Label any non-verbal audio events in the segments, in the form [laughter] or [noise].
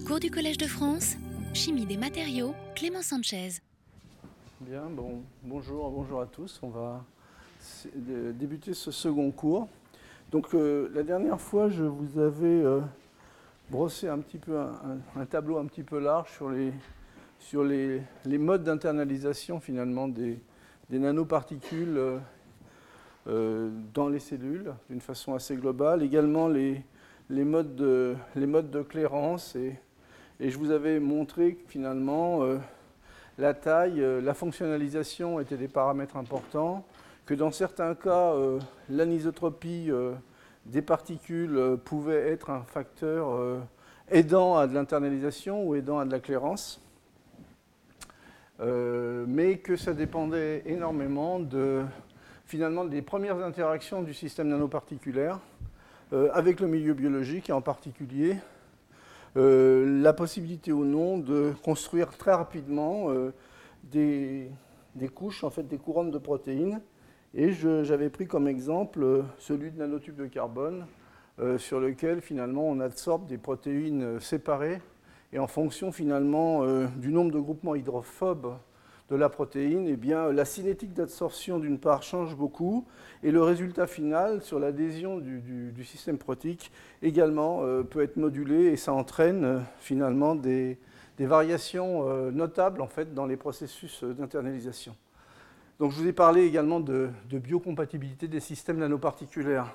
Cours du Collège de France, Chimie des matériaux, Clément Sanchez. Bien, bon, bonjour, bonjour à tous. On va débuter ce second cours. Donc euh, la dernière fois, je vous avais euh, brossé un petit peu un, tableau un petit peu large sur les, sur les, les modes d'internalisation finalement des, des nanoparticules euh, dans les cellules d'une façon assez globale. Également les, les modes de, clairance et, je vous avais montré que finalement euh, la taille, euh, la fonctionnalisation étaient des paramètres importants, que dans certains cas euh, l'anisotropie des particules pouvait être un facteur aidant à de l'internalisation ou aidant à de la clairance, mais que ça dépendait énormément de finalement des premières interactions du système nanoparticulaire avec le milieu biologique et en particulier euh, la possibilité ou non de construire très rapidement euh, des, couches, en fait des couronnes de protéines. Et j'avais pris comme exemple celui de nanotubes de carbone, sur lequel finalement on absorbe des protéines séparées et en fonction finalement du nombre de groupements hydrophobes de la protéine, eh la cinétique d'absorption d'une part change beaucoup et le résultat final sur l'adhésion du, système protéique également euh, peut être modulé et ça entraîne euh, finalement des, variations euh, notables en fait, dans les processus d'internalisation. Donc je vous ai parlé également de, de biocompatibilité des systèmes nanoparticulaires.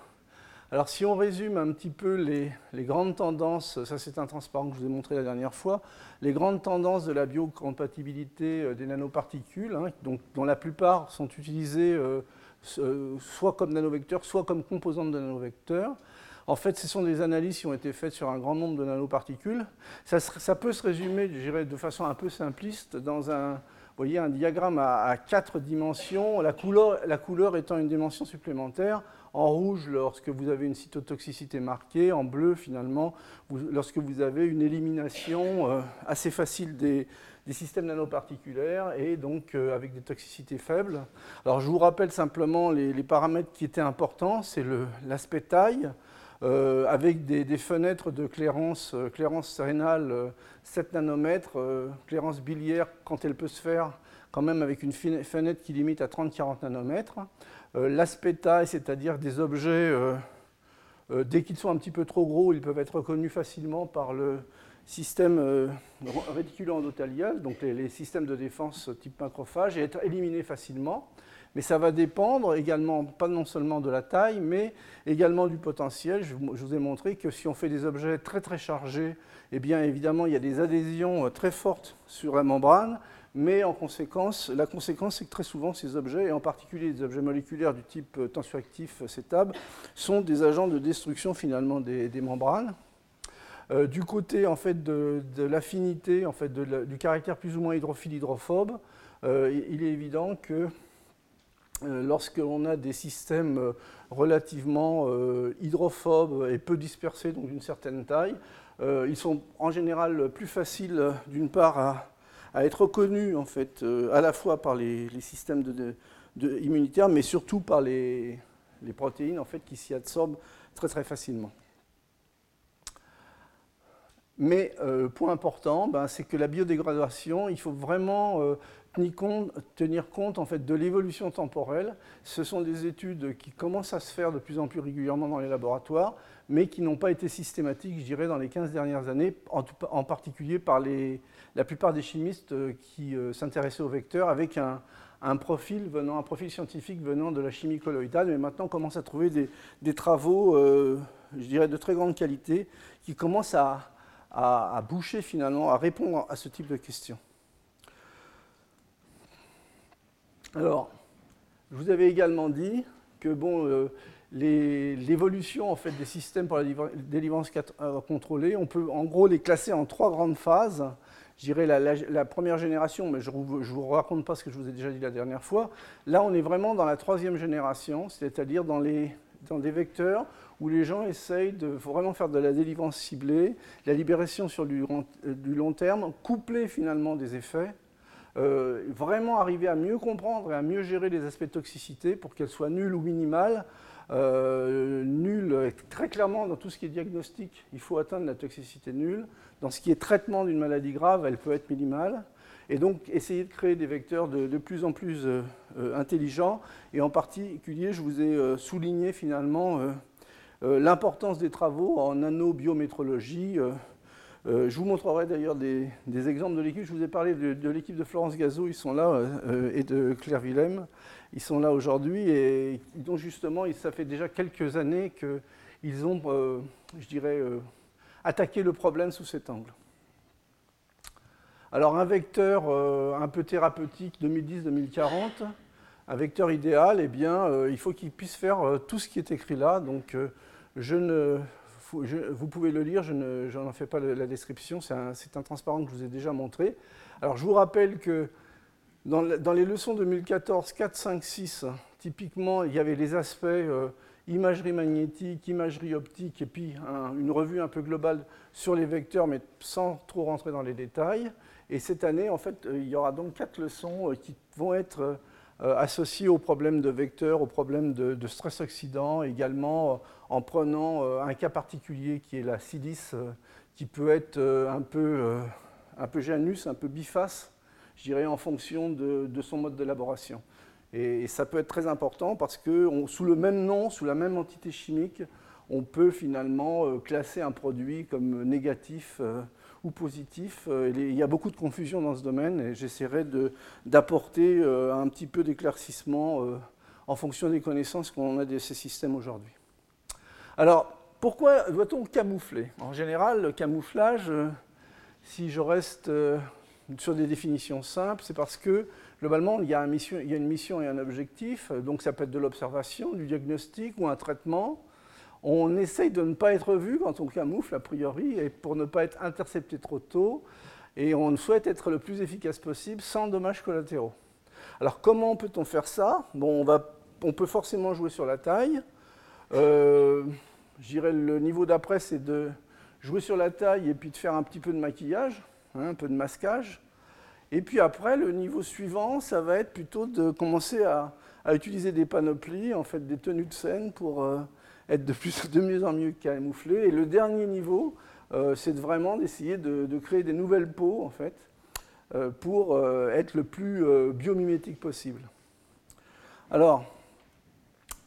Alors si on résume un petit peu les, grandes tendances, ça c'est un transparent que je vous ai montré la dernière fois, les grandes tendances de la biocompatibilité euh, des nanoparticules, hein, dont la plupart sont utilisées euh, euh, soit comme nanovecteurs, soit comme composantes de nanovecteurs. En fait, ce sont des analyses qui ont été faites sur un grand nombre de nanoparticules. Ça, peut se résumer, je dirais, de façon un peu simpliste dans un, voyez, un diagramme à, quatre dimensions, la couleur étant une dimension supplémentaire en rouge lorsque vous avez une cytotoxicité marquée, en bleu finalement lorsque vous avez une élimination euh, assez facile des, systèmes nanoparticulaires et donc euh, avec des toxicités faibles. Alors je vous rappelle simplement les, paramètres qui étaient importants, c'est l'aspect taille, euh, avec des, fenêtres de clairance, clairance rénale 7 nanomètres, clairance biliaire quand elle peut se faire quand même avec une fenêtre qui limite à 30-40 nanomètres. Euh, l'aspect taille, c'est-à-dire des objets, euh, euh, dès qu'ils sont un petit peu trop gros, ils peuvent être reconnus facilement par le système réticulo-endothélial, donc les, systèmes de défense type macrophage, et être éliminés facilement. Mais ça va dépendre également, pas non seulement de la taille, mais également du potentiel. Je vous ai montré que si on fait des objets très très chargés, eh bien évidemment il y a des adhésions très fortes sur la membrane, mais en conséquence, la conséquence, c'est que très souvent, ces objets, et en particulier des objets moléculaires du type euh, tensioactif euh, CETAB, sont des agents de destruction finalement des, membranes. Euh, du côté en fait, de, l'affinité, en fait, du caractère plus ou moins hydrophile-hydrophobe, il est évident que lorsqu'on a des systèmes relativement hydrophobes et peu dispersés, donc d'une certaine taille, ils sont en général plus faciles d'une part à à être reconnu en fait, euh, à la fois par les, systèmes immunitaires, mais surtout par les, protéines en fait, qui s'y absorbent très très facilement. Mais euh, point important, ben, c'est que la biodégradation, il faut vraiment euh, tenir compte, en fait, de l'évolution temporelle. Ce sont des études qui commencent à se faire de plus en plus régulièrement dans les laboratoires, mais qui n'ont pas été systématiques, je dirais, dans les 15 dernières années, en, particulier par les, la plupart des chimistes euh, qui s'intéressaient aux vecteurs avec un, profil venant, un profil scientifique venant de la chimie colloïdale, mais maintenant on commence à trouver des, travaux, je dirais, de très grande qualité, qui commencent à, boucher finalement, à répondre à ce type de questions. Alors, je vous avais également dit que euh, l'évolution en fait, des systèmes pour la délivrance euh, contrôlée, on peut en gros les classer en trois grandes phases. Je dirais la, première génération, mais je ne vous raconte pas ce que je vous ai déjà dit la dernière fois. Là, on est vraiment dans la troisième génération, c'est-à-dire dans, des vecteurs où les gens essayent de vraiment faire de la délivrance ciblée, la libération sur du, long terme, coupler finalement des effets, euh, vraiment arriver à mieux comprendre et à mieux gérer les aspects de toxicité pour qu'elles soient nulles ou minimales, Euh, nul, très clairement, dans tout ce qui est diagnostic, il faut atteindre la toxicité nulle. Dans ce qui est traitement d'une maladie grave, elle peut être minimale. Et donc, essayer de créer des vecteurs de, plus en plus euh, euh, intelligents. Et en particulier, je vous ai souligné finalement l'importance des travaux en nanobiométrologie. je vous montrerai d'ailleurs des, exemples de l'équipe. Je vous ai parlé de, l'équipe de Florence Gazot, ils sont là, et de Claire Willem. Ils sont là aujourd'hui et dont justement, ça fait déjà quelques années qu'ils ont, euh, je dirais, euh, attaqué le problème sous cet angle. Alors un vecteur euh, un peu thérapeutique 2010-2040, un vecteur idéal, eh bien, il faut qu'il puisse faire tout ce qui est écrit là. Donc je ne, vous pouvez le lire, je n'en fais pas la description, c'est un, transparent que je vous ai déjà montré. Alors je vous rappelle que dans, les leçons 2014, 4, 5, 6, typiquement, il y avait les aspects euh, imagerie magnétique, imagerie optique, et puis une revue un peu globale sur les vecteurs, mais sans trop rentrer dans les détails. Et cette année, en fait, euh, il y aura donc quatre leçons euh, qui vont être associées aux problèmes de vecteurs, aux problèmes de, stress oxydant, également en prenant un cas particulier qui est la silice, qui peut être un peu, un peu janus, un peu biface, je dirais, en fonction de, son mode d'élaboration. Et, ça peut être très important parce que sous le même nom, sous la même entité chimique, on peut finalement euh, classer un produit comme négatif euh, ou positif. Euh, il y a beaucoup de confusion dans ce domaine et j'essaierai d'apporter un petit peu d'éclaircissement en fonction des connaissances qu'on a de ces systèmes aujourd'hui. Alors, pourquoi doit-on camoufler? En général, le camouflage, si je reste sur des définitions simples, c'est parce que globalement, il y, a une mission et un objectif, donc ça peut être de l'observation, du diagnostic ou un traitement. On essaye de ne pas être vu quand on camoufle, a priori, et pour ne pas être intercepté trop tôt, et on souhaite être le plus efficace possible sans dommages collatéraux. Alors comment peut-on faire ça? Bon, on, peut forcément jouer sur la taille. Euh, je dirais le niveau d'après, c'est de jouer sur la taille et puis de faire un petit peu de maquillage. Hein, un peu de masquage. Et puis après, le niveau suivant, ça va être plutôt de commencer à, utiliser des panoplies, en fait des tenues de scène pour euh, être de, plus, de mieux en mieux camouflé. Et le dernier niveau, euh, c'est vraiment d'essayer de, créer des nouvelles peaux, en fait, euh, pour être le plus biomimétique possible. Alors,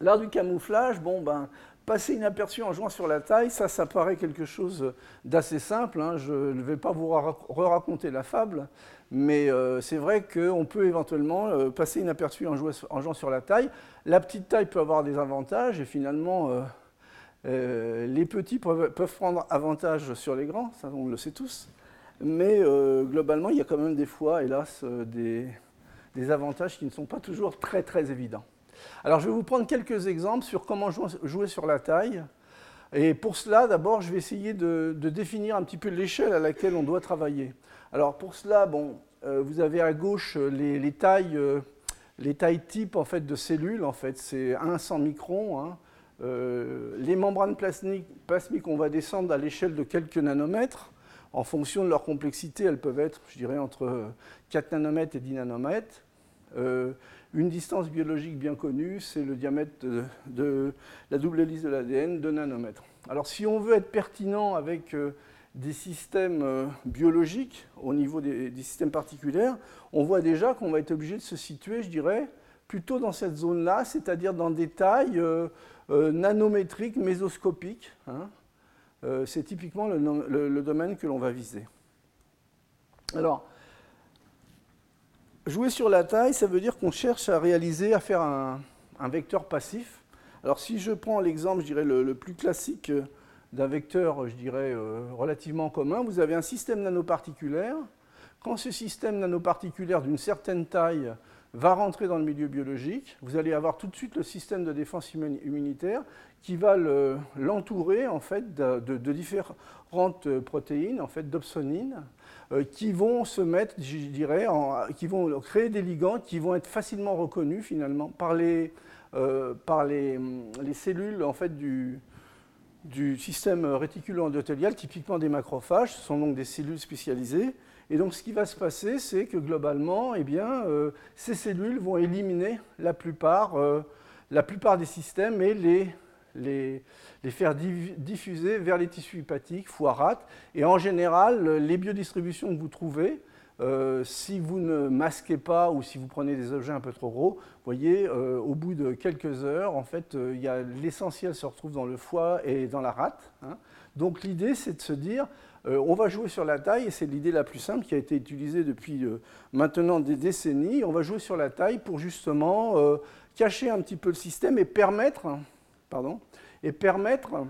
l'art du camouflage, bon, ben, passer inaperçu en jouant sur la taille, ça, ça paraît quelque chose d'assez simple. Hein. Je ne vais pas vous re-raconter la fable, mais euh, c'est vrai qu'on peut éventuellement euh, passer inaperçu en, jouant sur la taille. La petite taille peut avoir des avantages, et finalement, euh, les petits peuvent, prendre avantage sur les grands, ça on le sait tous. Mais globalement, il y a quand même des fois, hélas, des, des avantages qui ne sont pas toujours très très évidents. Alors je vais vous prendre quelques exemples sur comment jouer sur la taille. Et pour cela, d'abord, je vais essayer de, définir un petit peu l'échelle à laquelle on doit travailler. Alors pour cela, euh, vous avez à gauche les, tailles, euh, les tailles type en fait, de cellules. En fait, c'est 1 100 microns. Hein. Euh, les membranes plasmiques, plasmiques, on va descendre à l'échelle de quelques nanomètres. En fonction de leur complexité, elles peuvent être, je dirais, entre 4 nanomètres et 10 nanomètres. Une distance biologique bien connue, c'est le diamètre de, la double hélice de l'ADN, de nanomètres. Alors si on veut être pertinent avec euh, des systèmes euh, biologiques au niveau des, systèmes particuliers, on voit déjà qu'on va être obligé de se situer, je dirais, plutôt dans cette zone-là, c'est-à-dire dans des tailles euh, nanométriques, mésoscopiques. Hein. c'est typiquement le, le, domaine que l'on va viser. Alors, Jouer sur la taille, ça veut dire qu'on cherche à réaliser, à faire un, vecteur passif. Alors si je prends l'exemple, je dirais, le, plus classique euh, d'un vecteur, je dirais, euh, relativement commun, vous avez un système nanoparticulaire. Quand ce système nanoparticulaire d'une certaine taille va rentrer dans le milieu biologique, vous allez avoir tout de suite le système de défense immunitaire qui va l'entourer en fait de, différentes protéines, en fait d'opsonines, euh, qui vont se mettre, je dirais, qui vont créer des ligands qui vont être facilement reconnus finalement par les, euh, par les, les, cellules en fait du, du système réticulo-endothélial, typiquement des macrophages, ce sont donc des cellules spécialisées. Et donc ce qui va se passer, c'est que globalement, eh bien, euh, ces cellules vont éliminer la plupart la plupart des systèmes et les, les, faire diffuser vers les tissus hépatiques, foie rate. Et en général, les biodistributions que vous trouvez, euh, si vous ne masquez pas ou si vous prenez des objets un peu trop gros, vous voyez, euh, au bout de quelques heures, en fait, euh, l'essentiel se retrouve dans le foie et dans la rate. Hein. Donc l'idée, c'est de se dire, on va jouer sur la taille, et c'est l'idée la plus simple qui a été utilisée depuis maintenant des décennies. On va jouer sur la taille pour justement cacher un petit peu le système et permettre, et permettre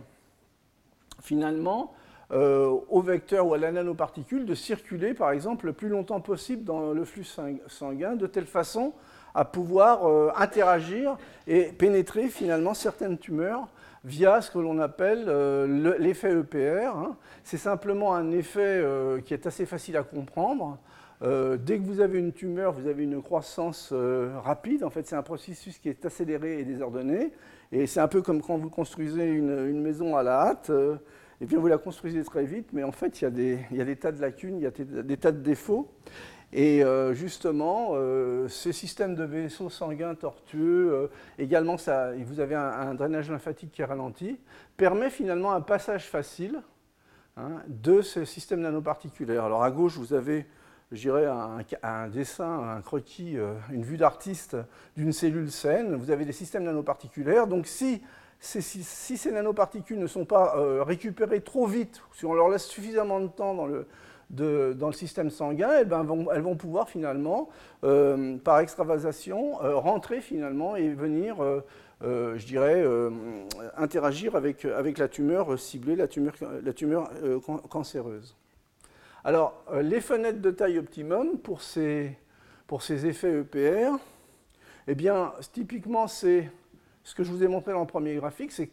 finalement euh, au vecteur ou à la nanoparticule de circuler, par exemple, le plus longtemps possible dans le flux sanguin, de telle façon à pouvoir euh, interagir et pénétrer finalement certaines tumeurs via ce que l'on appelle euh, l'effet EPR. Hein. C'est simplement un effet qui est assez facile à comprendre. dès que vous avez une tumeur, vous avez une croissance rapide. En fait, c'est un processus qui est accéléré et désordonné. Et c'est un peu comme quand vous construisez une, maison à la hâte. Et bien vous la construisez très vite, mais en fait, il y a des, il y a des tas de lacunes, il y a des, tas de défauts. Et euh, justement, euh, ce système de vaisseaux sanguins tortueux, euh, également, ça, vous avez un, drainage lymphatique qui est ralenti, permet finalement un passage facile hein, de ce système nanoparticulaire. Alors à gauche, vous avez, je dirais, un, dessin, un croquis, une vue d'artiste d'une cellule saine. Vous avez des systèmes nanoparticulaires. Donc si ces nanoparticules ne sont pas euh, récupérées trop vite, si on leur laisse suffisamment de temps dans le, système sanguin, elles, ben, vont, elles vont, pouvoir finalement, euh, par extravasation, euh, rentrer finalement et venir, je dirais, interagir avec, la tumeur ciblée, la tumeur cancéreuse. Alors, les fenêtres de taille optimum pour ces, pour ces effets EPR, eh bien, typiquement, c'est ce que je vous ai montré dans le premier graphique, c'est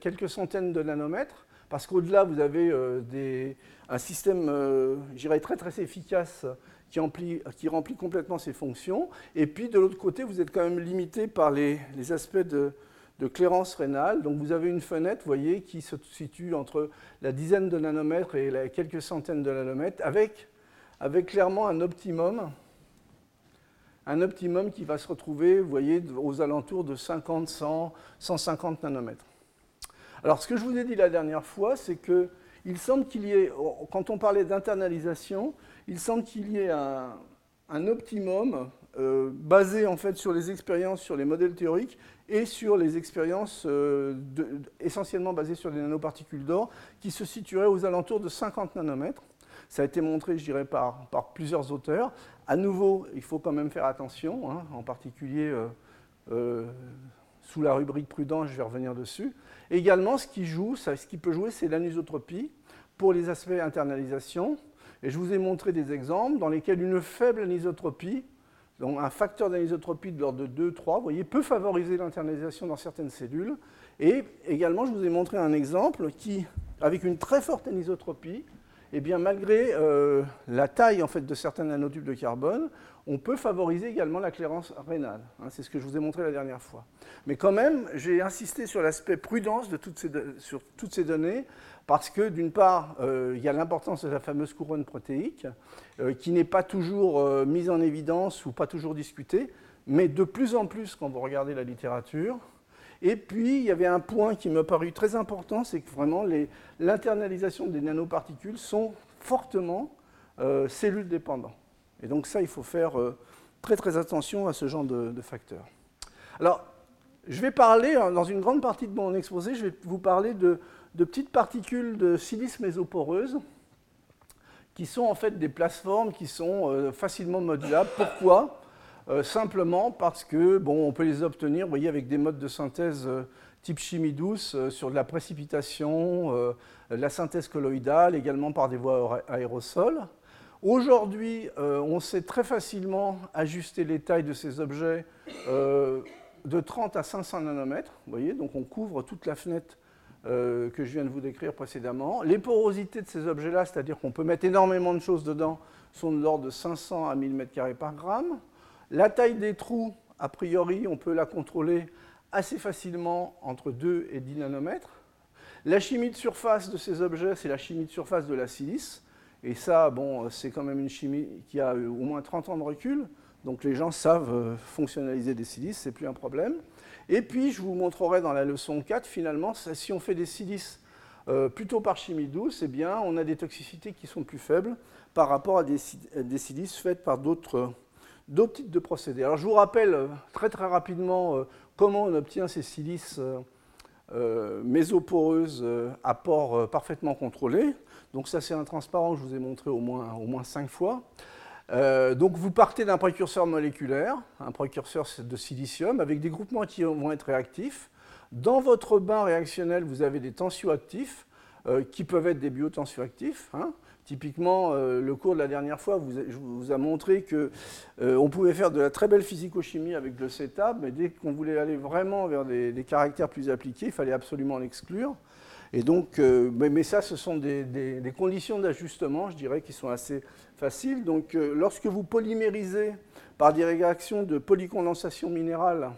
quelques centaines de nanomètres, parce qu'au-delà, vous avez euh, un système euh, très très efficace qui, remplit complètement ses fonctions. Et puis de l'autre côté, vous êtes quand même limité par les, aspects de, clairance rénale. Donc vous avez une fenêtre, vous voyez, qui se situe entre la dizaine de nanomètres et quelques centaines de nanomètres, avec, avec clairement un optimum un optimum qui va se retrouver, vous voyez, aux alentours de 50, 100, 150 nanomètres. Alors, ce que je vous ai dit la dernière fois, c'est que il semble qu'il y ait, quand on parlait d'internalisation, il semble qu'il y ait un, optimum euh, basé en fait sur les expériences, sur les modèles théoriques et sur les expériences euh, essentiellement basées sur des nanoparticules d'or qui se situeraient aux alentours de 50 nanomètres. Ça a été montré, je dirais, par, par plusieurs auteurs. À nouveau, il faut quand même faire attention, hein, en particulier euh, sous la rubrique prudence, je vais revenir dessus. également, ce qui joue, ce qui peut jouer, c'est l'anisotropie pour les aspects internalisation. Et je vous ai montré des exemples dans lesquels une faible anisotropie, donc un facteur d'anisotropie de l'ordre de 2, 3, vous voyez, peut favoriser l'internalisation dans certaines cellules. Et également, je vous ai montré un exemple qui, avec une très forte anisotropie, eh bien, malgré euh, la taille en fait, de certains nanotubes de carbone, on peut favoriser également la clairance rénale. Hein, c'est ce que je vous ai montré la dernière fois. Mais quand même, j'ai insisté sur l'aspect prudence de sur toutes ces données, parce que d'une part, euh, il y a l'importance de la fameuse couronne protéique, euh, qui n'est pas toujours mise en évidence ou pas toujours discutée, mais de plus en plus quand vous regardez la littérature, et puis, il y avait un point qui m'a paru très important, c'est que vraiment l'internalisation des nanoparticules sont fortement euh, cellules dépendantes. Et donc ça, il faut faire euh, très très attention à ce genre de, facteurs. Alors, je vais parler, hein, dans une grande partie de mon exposé, je vais vous parler de, petites particules de silice mésoporeuse qui sont en fait des plateformes qui sont euh, facilement modulables. Pourquoi? Euh, simplement parce que on peut les obtenir, avec des modes de synthèse euh, type chimie douce sur de la précipitation, la synthèse colloïdale, également par des voies aérosols. Aujourd'hui, on sait très facilement ajuster les tailles de ces objets de 30 à 500 nanomètres, voyez, donc on couvre toute la fenêtre que je viens de vous décrire précédemment. Les porosités de ces objets-là, c'est-à-dire qu'on peut mettre énormément de choses dedans, sont de l'ordre de 500 à 1000 m2 par gramme. La taille des trous, a priori, on peut la contrôler assez facilement entre 2 et 10 nanomètres. La chimie de surface de ces objets, c'est la chimie de surface de la silice. Et ça, bon, c'est quand même une chimie qui a au moins 30 ans de recul. Donc les gens savent fonctionnaliser des silices, c'est plus un problème. Et puis je vous montrerai dans la leçon 4, finalement, si on fait des silices plutôt par chimie douce, eh bien, on a des toxicités qui sont plus faibles par rapport à des, silices faites par d'autres types de procédés. Alors je vous rappelle très très rapidement comment on obtient ces silices euh, mésoporeuse euh, à port euh, parfaitement contrôlé. Donc ça c'est un transparent que je vous ai montré au moins, au moins cinq fois. Donc vous partez d'un précurseur moléculaire, un précurseur de silicium, avec des groupements qui vont être réactifs. Dans votre bain réactionnel, vous avez des tensioactifs, qui peuvent être des biotensioactifs. Hein. Typiquement, euh, le cours de la dernière fois vous vous a montré qu'on euh, pouvait faire de la très belle physico-chimie avec le CETA, mais dès qu'on voulait aller vraiment vers des, caractères plus appliqués, il fallait absolument l'exclure. Donc, euh, mais, ça, ce sont des, conditions d'ajustement, je dirais, qui sont assez faciles. Donc, lorsque vous polymérisez par des réactions de polycondensation minérale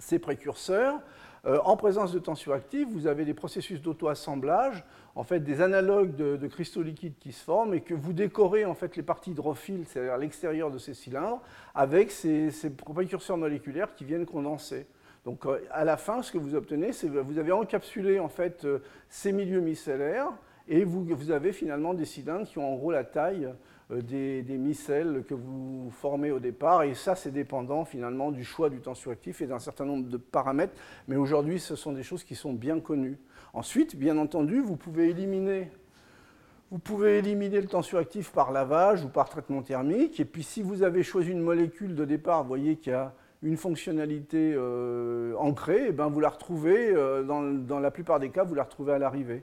ces précurseurs, en présence de tensioactifs, vous avez des processus d'auto-assemblage en fait des analogues de, cristaux liquides qui se forment et que vous décorez en fait les parties hydrophiles, c'est-à-dire l'extérieur de ces cylindres, avec ces, précurseurs moléculaires qui viennent condenser. Donc euh, à la fin, ce que vous obtenez, c'est que vous avez encapsulé en fait euh, ces milieux micellaires et vous, avez finalement des cylindres qui ont en gros la taille euh, des, des, micelles que vous formez au départ. Et ça, c'est dépendant finalement du choix du tensioactif et d'un certain nombre de paramètres. Mais aujourd'hui, ce sont des choses qui sont bien connues. Ensuite, bien entendu, vous pouvez éliminer, vous pouvez éliminer le tensioactif par lavage ou par traitement thermique. Et puis si vous avez choisi une molécule de départ, vous voyez qu'il y a une fonctionnalité euh, ancrée, eh ben vous la retrouvez, euh, dans, la plupart des cas, vous la retrouvez à l'arrivée.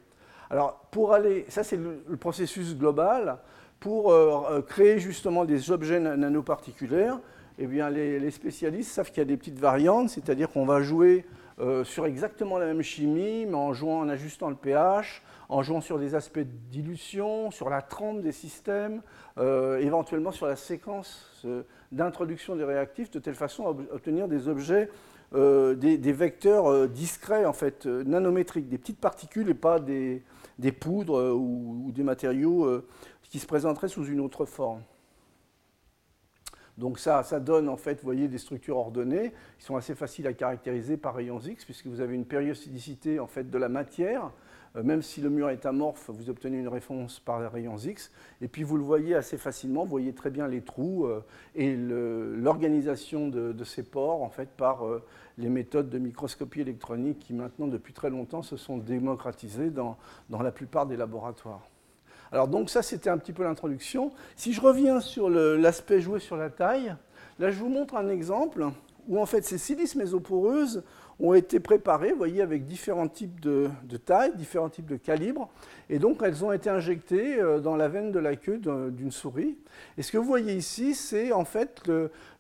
Alors pour aller, ça c'est le, processus global, pour euh, créer justement des objets nanoparticulaires, eh bien les spécialistes savent qu'il y a des petites variantes, c'est-à-dire qu'on va jouer euh, sur exactement la même chimie, mais en jouant, en ajustant le pH, en jouant sur des aspects de dilution, sur la trempe des systèmes, euh, éventuellement sur la séquence euh, d'introduction des réactifs, de telle façon à obtenir des objets, des, vecteurs discrets, en fait, nanométriques, des petites particules et pas des, poudres ou, des matériaux qui se présenteraient sous une autre forme. Donc ça, donne en fait, voyez, des structures ordonnées qui sont assez faciles à caractériser par rayons X, puisque vous avez une périodicité en fait de la matière. Euh, même si le mur est amorphe, vous obtenez une réponse par rayons X. Et puis vous le voyez assez facilement, vous voyez très bien les trous euh, et l'organisation de, ces pores en fait par euh, les méthodes de microscopie électronique qui maintenant depuis très longtemps se sont démocratisées dans la plupart des laboratoires. Alors donc ça, c'était un petit peu l'introduction. Si je reviens sur l'aspect joué sur la taille, là je vous montre un exemple où en fait ces silices mésoporeuses ont été préparées, vous voyez, avec différents types de, tailles, différents types de calibres, et donc elles ont été injectées euh, dans la veine de la queue d'une souris. Et ce que vous voyez ici, c'est en fait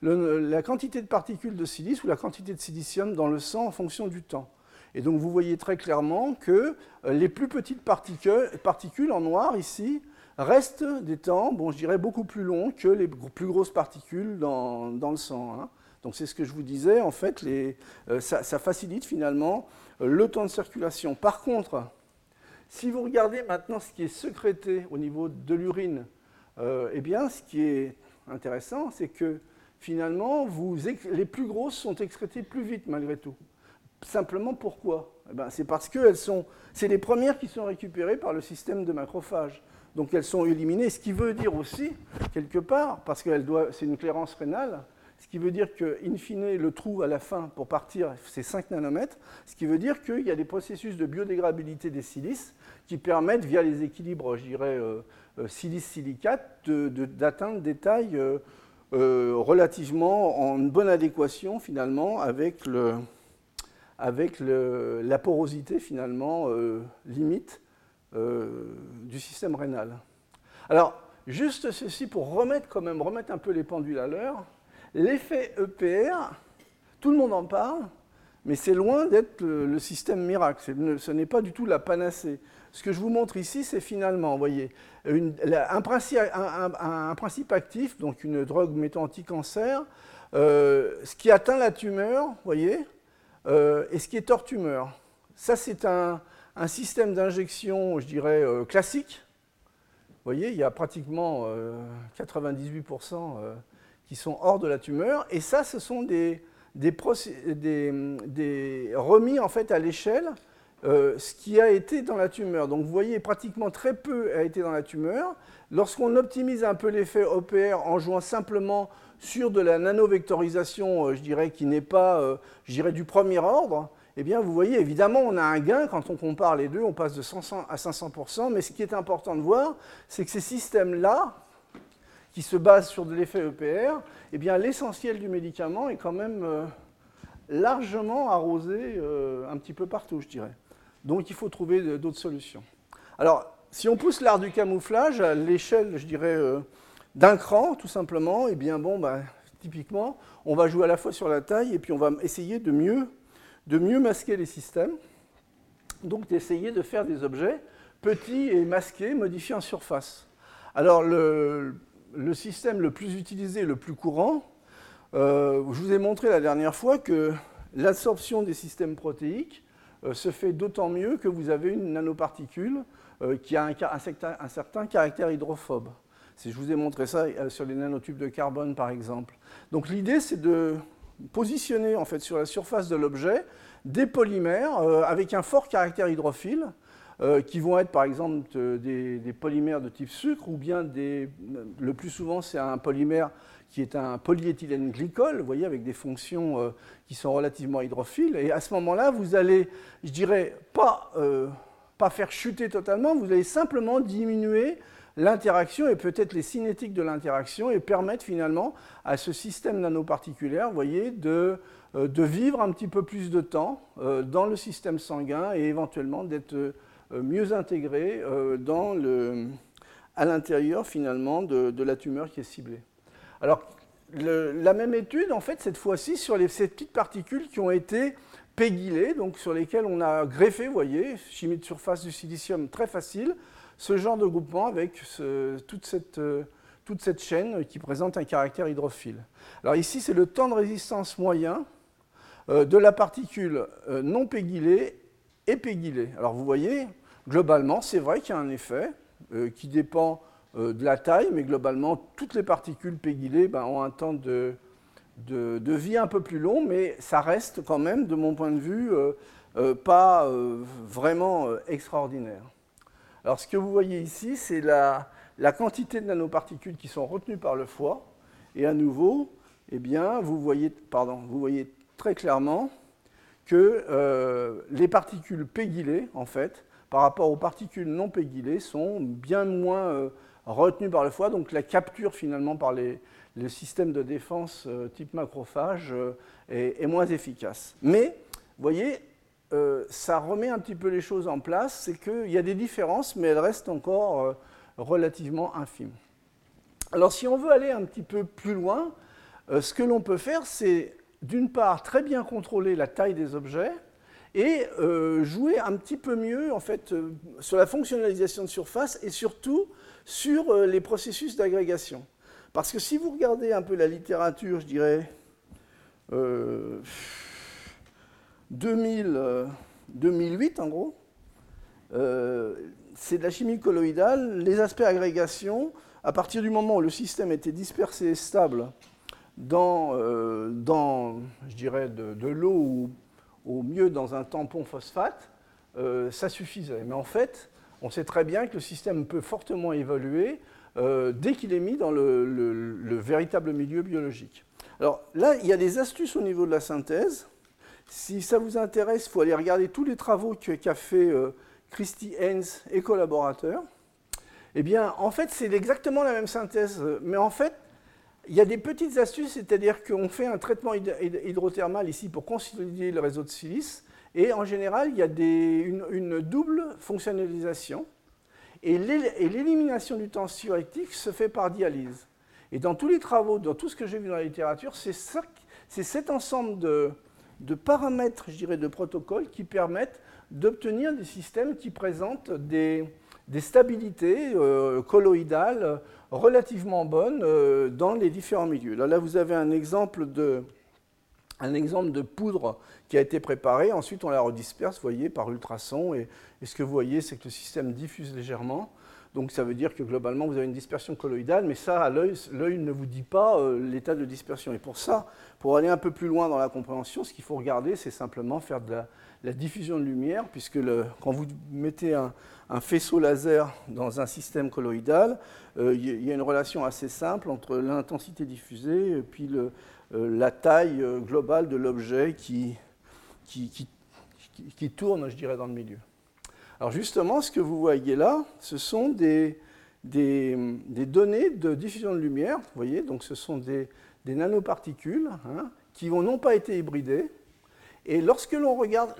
la quantité de particules de silice ou la quantité de silicium dans le sang en fonction du temps. Et donc vous voyez très clairement que euh, les plus petites particules, en noir ici restent des temps, bon, je dirais, beaucoup plus longs que les plus grosses particules dans, le sang. Hein. Donc c'est ce que je vous disais, en fait, euh, ça, facilite finalement euh, le temps de circulation. Par contre, si vous regardez maintenant ce qui est sécrété au niveau de l'urine, eh bien, ce qui est intéressant, c'est que finalement, les plus grosses sont excrétées plus vite malgré tout. Simplement pourquoi eh ben, C'est parce que c'est les premières qui sont récupérées par le système de macrophages. Donc elles sont éliminées, ce qui veut dire aussi, quelque part, parce que c'est une clairance rénale, ce qui veut dire que, in fine, le trou à la fin pour partir, c'est 5 nanomètres, ce qui veut dire qu'il y a des processus de biodégradabilité des silices qui permettent, via les équilibres, je dirais, euh, euh, silice-silicate, d'atteindre des tailles euh, relativement en bonne adéquation, finalement, avec le, avec la porosité finalement euh, limite euh, du système rénal. Alors, juste ceci pour remettre quand même, remettre un peu les pendules à l'heure, l'effet EPR, tout le monde en parle, mais c'est loin d'être le, système miracle, ce n'est pas du tout la panacée. Ce que je vous montre ici, c'est finalement, vous voyez, un, principe, actif, donc une drogue mettant anti-cancer, euh, ce qui atteint la tumeur, vous voyez, euh, et ce qui est hors tumeur, ça c'est un, système d'injection, je dirais, euh, classique. Vous voyez, il y a pratiquement 98% euh, qui sont hors de la tumeur. Et ça, ce sont des, des, remis en fait à l'échelle euh, ce qui a été dans la tumeur. Donc vous voyez, pratiquement très peu a été dans la tumeur. Lorsqu'on optimise un peu l'effet OPR en jouant simplement sur de la nanovectorisation, euh, je dirais, qui n'est pas, euh, du premier ordre, eh bien, vous voyez, évidemment, on a un gain quand on compare les deux, on passe de 100 à 500%, mais ce qui est important de voir, c'est que ces systèmes-là, qui se basent sur de l'effet EPR, eh bien, l'essentiel du médicament est quand même largement arrosé un petit peu partout, je dirais. Donc il faut trouver d'autres solutions. Alors, si on pousse l'art du camouflage à l'échelle, je dirais, euh, d'un cran, tout simplement, eh bien bon, bah, typiquement, on va jouer à la fois sur la taille et puis on va essayer de mieux, masquer les systèmes. Donc d'essayer de faire des objets petits et masqués, modifiés en surface. Alors le, système le plus utilisé, le plus courant, euh, je vous ai montré la dernière fois que l'absorption des systèmes protéiques euh, se fait d'autant mieux que vous avez une nanoparticule euh, qui a un, certain, caractère hydrophobe. Si je vous ai montré ça euh, sur les nanotubes de carbone, par exemple. Donc l'idée, c'est de positionner en fait, sur la surface de l'objet des polymères avec un fort caractère hydrophile, qui vont être par exemple des, polymères de type sucre, ou bien le plus souvent c'est un polymère qui est un polyéthylène glycol, vous voyez, avec des fonctions euh, qui sont relativement hydrophiles. Et à ce moment-là, vous allez, je dirais, pas, euh, pas faire chuter totalement, vous allez simplement diminuer l'interaction et peut-être les cinétiques de l'interaction et permettre finalement à ce système nanoparticulaire, vous voyez, de, euh, de vivre un petit peu plus de temps dans le système sanguin et éventuellement d'être mieux intégré dans le, à l'intérieur finalement de, de la tumeur qui est ciblée. Alors, la même étude, en fait, cette fois-ci, sur ces petites particules qui ont été pégylées, donc sur lesquelles on a greffé, vous voyez, chimie de surface du silicium très facile, ce genre de groupement avec toute, cette, euh, toute, cette, chaîne qui présente un caractère hydrophile. Alors ici, c'est le temps de résistance moyen euh, de la particule euh, non pégylée et pégylée. Alors vous voyez, globalement, c'est vrai qu'il y a un effet qui dépend de la taille, mais globalement, toutes les particules pégylées ben, ont un temps de, vie un peu plus long, mais ça reste quand même, de mon point de vue, euh, euh, pas vraiment extraordinaire. Alors ce que vous voyez ici, c'est la, quantité de nanoparticules qui sont retenues par le foie, et à nouveau, eh bien, vous, voyez, pardon, vous voyez très clairement que les particules pégylées, en fait, par rapport aux particules non pégylées, sont bien moins retenu par le foie, donc la capture finalement par les, systèmes de défense euh, type macrophage euh, est, moins efficace. Mais, vous voyez, euh, ça remet un petit peu les choses en place, c'est qu'il y a des différences, mais elles restent encore relativement infimes. Alors si on veut aller un petit peu plus loin, ce que l'on peut faire, c'est d'une part très bien contrôler la taille des objets, et jouer un petit peu mieux en fait sur la fonctionnalisation de surface et surtout sur euh, les processus d'agrégation. Parce que si vous regardez un peu la littérature, je dirais, 2000, euh, 2008 euh, en gros, c'est de la chimie colloïdale, les aspects agrégation, à partir du moment où le système était dispersé et stable dans, dans je dirais, de, l'eau ou au mieux dans un tampon phosphate, ça suffisait. Mais en fait, on sait très bien que le système peut fortement évoluer euh, dès qu'il est mis dans le, véritable milieu biologique. Alors là, il y a des astuces au niveau de la synthèse. Si ça vous intéresse, il faut aller regarder tous les travaux qu'a fait euh, Christy Haynes et collaborateurs. Eh bien, en fait, c'est exactement la même synthèse, mais en fait, il y a des petites astuces, c'est-à-dire qu'on fait un traitement hydrothermal ici pour consolider le réseau de silice, et en général, il y a une, double fonctionnalisation. Et l'élimination du temps suractif se fait par dialyse. Et dans tous les travaux, dans tout ce que j'ai vu dans la littérature, c'est cet ensemble de, paramètres, je dirais, de protocoles qui permettent d'obtenir des systèmes qui présentent des, stabilités euh, colloïdales relativement bonnes euh, dans les différents milieux. Là, vous avez un exemple de, un exemple de poudre qui a été préparée. Ensuite, on la redisperse, vous voyez, par ultrasons. Et, ce que vous voyez, c'est que le système diffuse légèrement. Donc ça veut dire que globalement, vous avez une dispersion colloïdale, mais ça, l'œil, l'œil ne vous dit pas euh, l'état de dispersion. Et pour ça, pour aller un peu plus loin dans la compréhension, ce qu'il faut regarder, c'est simplement faire de la, diffusion de lumière, puisque quand vous mettez un, faisceau laser dans un système colloïdal, euh, il y a une relation assez simple entre l'intensité diffusée et puis le, la taille globale de l'objet qui, qui, tourne, je dirais, dans le milieu. Alors justement, ce que vous voyez là, ce sont des, des, données de diffusion de lumière. Vous voyez, donc ce sont des, nanoparticules hein, qui n'ont pas été hybridées. Et lorsque l'on regarde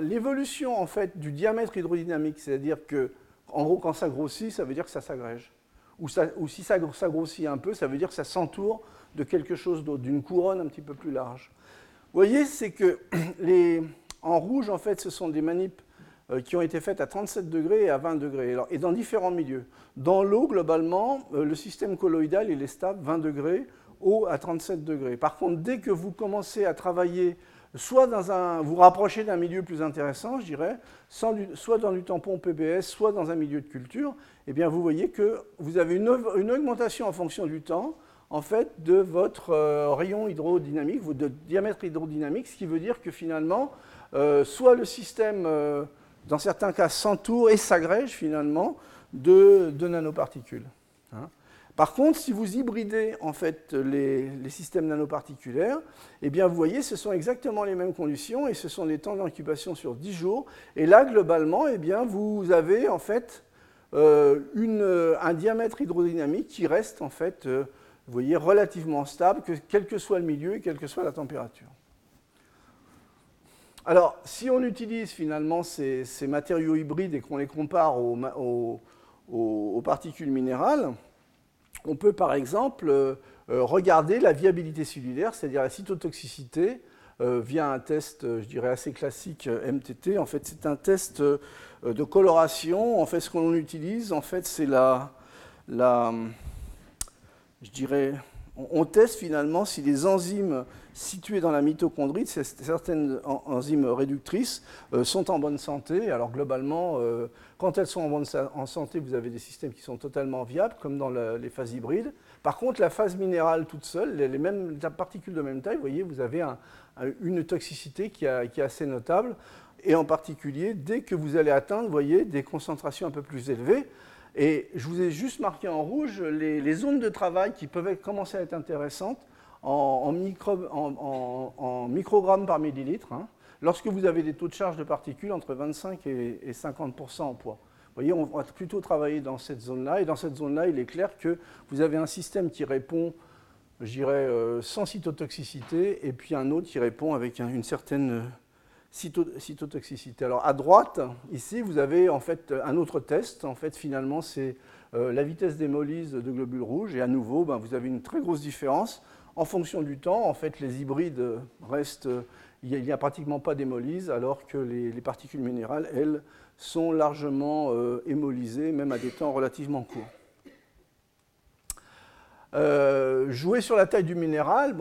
l'évolution en fait du diamètre hydrodynamique, c'est-à-dire que, en gros, quand ça grossit, ça veut dire que ça s'agrège. Ou, ou, si ça, ça, grossit un peu, ça veut dire que ça s'entoure de quelque chose d'autre, d'une couronne un petit peu plus large. Vous voyez, c'est que [clears throat] les, en rouge, en fait, ce sont des manips euh, qui ont été faites à 37 degrés et à 20 degrés, et dans différents milieux. Dans l'eau, globalement, euh, le système colloïdal, il est stable, 20 degrés, eau à 37 degrés. Par contre, dès que vous commencez à travailler, soit dans un, vous rapprochez d'un milieu plus intéressant, je dirais, soit dans du tampon PBS, soit dans un milieu de culture, eh bien, vous voyez que vous avez une, augmentation en fonction du temps, en fait, de votre euh, rayon hydrodynamique, de diamètre hydrodynamique, ce qui veut dire que finalement, soit le système dans certains cas, s'entoure et s'agrège finalement de, nanoparticules. Hein. Par contre, si vous hybridez en fait les, systèmes nanoparticulaires, eh bien vous voyez, ce sont exactement les mêmes conditions et ce sont des temps d'incubation sur 10 jours. Et là, globalement, eh bien, vous avez en fait euh, un diamètre hydrodynamique qui reste en fait, euh, vous voyez, relativement stable, quel que soit le milieu et quelle que soit la température. Alors, si on utilise finalement ces, matériaux hybrides et qu'on les compare aux, particules minérales, on peut par exemple euh, regarder la viabilité cellulaire, c'est-à-dire la cytotoxicité, euh, via un test, je dirais, assez classique euh, MTT. En fait, c'est un test de coloration. En fait, ce qu'on utilise, en fait, c'est la, je dirais, on teste finalement si les enzymes situées dans la mitochondrie, certaines enzymes réductrices, euh, sont en bonne santé. Alors globalement, euh, quand elles sont en bonne santé, vous avez des systèmes qui sont totalement viables, comme dans les phases hybrides. Par contre, la phase minérale toute seule, les, mêmes particules de même taille, vous voyez, vous avez une toxicité qui, est assez notable. Et en particulier, dès que vous allez atteindre, voyez, des concentrations un peu plus élevées, et je vous ai juste marqué en rouge les, zones de travail qui peuvent commencer à être intéressantes en, microgrammes par millilitre, hein, lorsque vous avez des taux de charge de particules entre 25 et, 50% en poids. Vous voyez, on va plutôt travailler dans cette zone-là, et dans cette zone-là, il est clair que vous avez un système qui répond, je dirais, euh, sans cytotoxicité, et puis un autre qui répond avec une certaine cytotoxicité. Alors à droite, ici, vous avez en fait un autre test. En fait, finalement, c'est euh, la vitesse d'hémolyse de globules rouges. Et à nouveau, ben, vous avez une très grosse différence. En fonction du temps, en fait, les hybrides restent... Il n'y a, pratiquement pas d'hémolyse, alors que les, particules minérales, elles, sont largement euh, même à des temps relativement courts. Euh, jouer sur la taille du minéral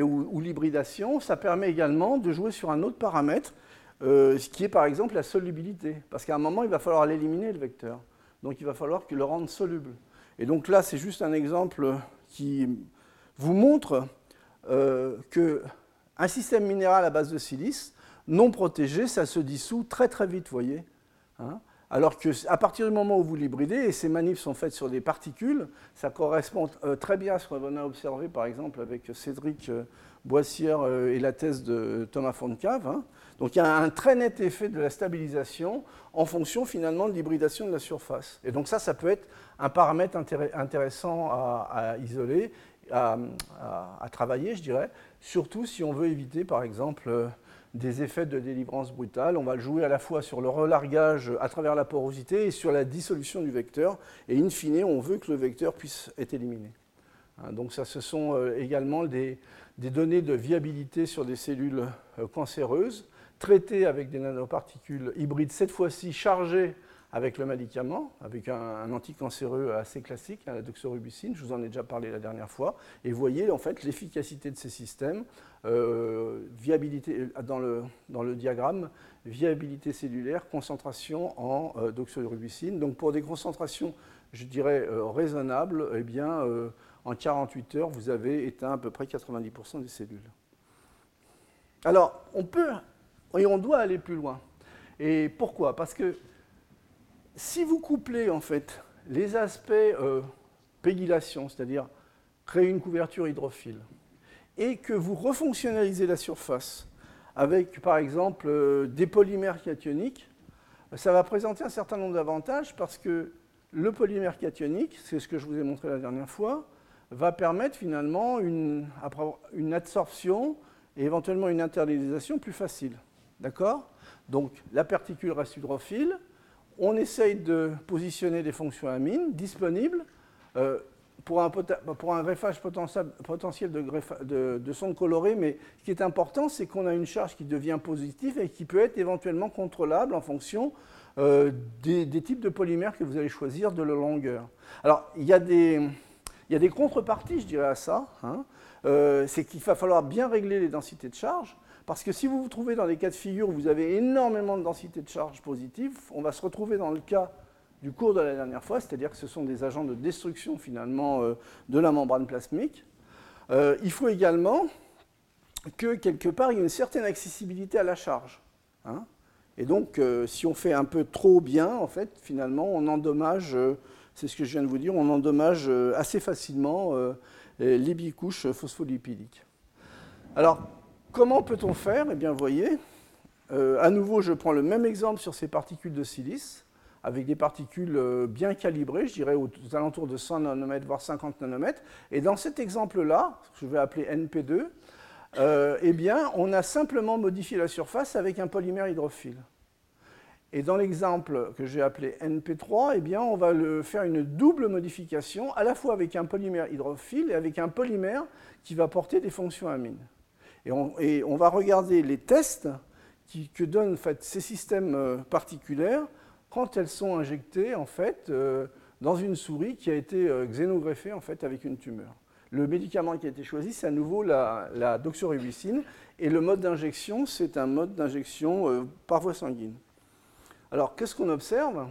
ou, l'hybridation, ça permet également de jouer sur un autre paramètre, euh, qui est par exemple la solubilité. Parce qu'à un moment, il va falloir l'éliminer, le vecteur. Donc il va falloir le rendre soluble. Et donc là, c'est juste un exemple qui vous montre euh, qu'un système minéral à base de silice, non protégé, ça se dissout très très vite, vous voyez. Hein. Alors qu'à partir du moment où vous l'hybridez, et ces manifs sont faites sur des particules, ça correspond euh, très bien à ce qu'on a observé par exemple avec Cédric euh, Boissière euh, et la thèse de Thomas Fontcave. Hein. Donc il y a un très net effet de la stabilisation en fonction finalement de l'hybridation de la surface. Et donc ça, ça peut être un paramètre intéressant à, isoler, à, travailler, je dirais, surtout si on veut éviter par exemple des effets de délivrance brutale. On va le jouer à la fois sur le relargage à travers la porosité et sur la dissolution du vecteur. Et in fine, on veut que le vecteur puisse être éliminé. Hein, donc ça, ce sont euh, également des, données de viabilité sur des cellules euh, cancéreuses, traitées avec des nanoparticules hybrides, cette fois-ci chargées avec le médicament, avec un, anticancéreux assez classique, la doxorubicine, je vous en ai déjà parlé la dernière fois, et vous voyez en fait l'efficacité de ces systèmes, euh, viabilité, dans, le, dans le diagramme, viabilité cellulaire, concentration en euh, doxorubicine. Donc pour des concentrations, je dirais, euh, raisonnables, eh bien, en 48 heures, vous avez éteint à peu près 90% des cellules. Alors, on peut, et on doit aller plus loin. Et pourquoi? Parce que si vous couplez en fait les aspects euh, c'est-à-dire créer une couverture hydrophile, et que vous refonctionnalisez la surface avec par exemple euh, des polymères cationiques, ça va présenter un certain nombre d'avantages parce que le polymère cationique, c'est ce que je vous ai montré la dernière fois, va permettre finalement une, une absorption et éventuellement une internalisation plus facile. D'accord? Donc la particule reste hydrophile, on essaye de positionner des fonctions amines disponibles euh, pour, un, pour, un, greffage potentiel, de, de, sonde colorée, mais ce qui est important, c'est qu'on a une charge qui devient positive et qui peut être éventuellement contrôlable en fonction euh, des, types de polymères que vous allez choisir de la longueur. Alors, il y a des, il y a des contreparties, je dirais, à ça. Hein. Euh, c'est qu'il va falloir bien régler les densités de charge. Parce que si vous vous trouvez dans des cas de figure où vous avez énormément de densité de charge positive, on va se retrouver dans le cas du cours de la dernière fois, c'est-à-dire que ce sont des agents de destruction finalement euh, de la membrane plasmique. Euh, il faut également que quelque part il y ait une certaine accessibilité à la charge. Hein. Et donc, euh, si on fait un peu trop bien, en fait, finalement, on endommage, c'est ce que je viens de vous dire, on endommage assez facilement les bicouches phospholipidiques. Alors, Comment peut-on faire Eh bien, vous voyez, euh, à nouveau, je prends le même exemple sur ces particules de silice, avec des particules euh, bien calibrées, je dirais aux, alentours de 100 nanomètres, voire 50 nanomètres. Et dans cet exemple-là, que je vais appeler NP2, euh, eh bien, on a simplement modifié la surface avec un polymère hydrophile. Et dans l'exemple que j'ai appelé NP3, eh bien, on va faire une double modification, à la fois avec un polymère hydrophile et avec un polymère qui va porter des fonctions amines. Et on, va regarder les tests que donnent ces systèmes euh, particuliers quand elles sont injectées euh, dans une souris qui a été euh, xénogreffée avec une tumeur. Le médicament qui a été choisi, c'est à nouveau la doxorubicine. Et le mode d'injection, c'est un mode d'injection par voie sanguine. Alors, qu'est-ce qu'on observe?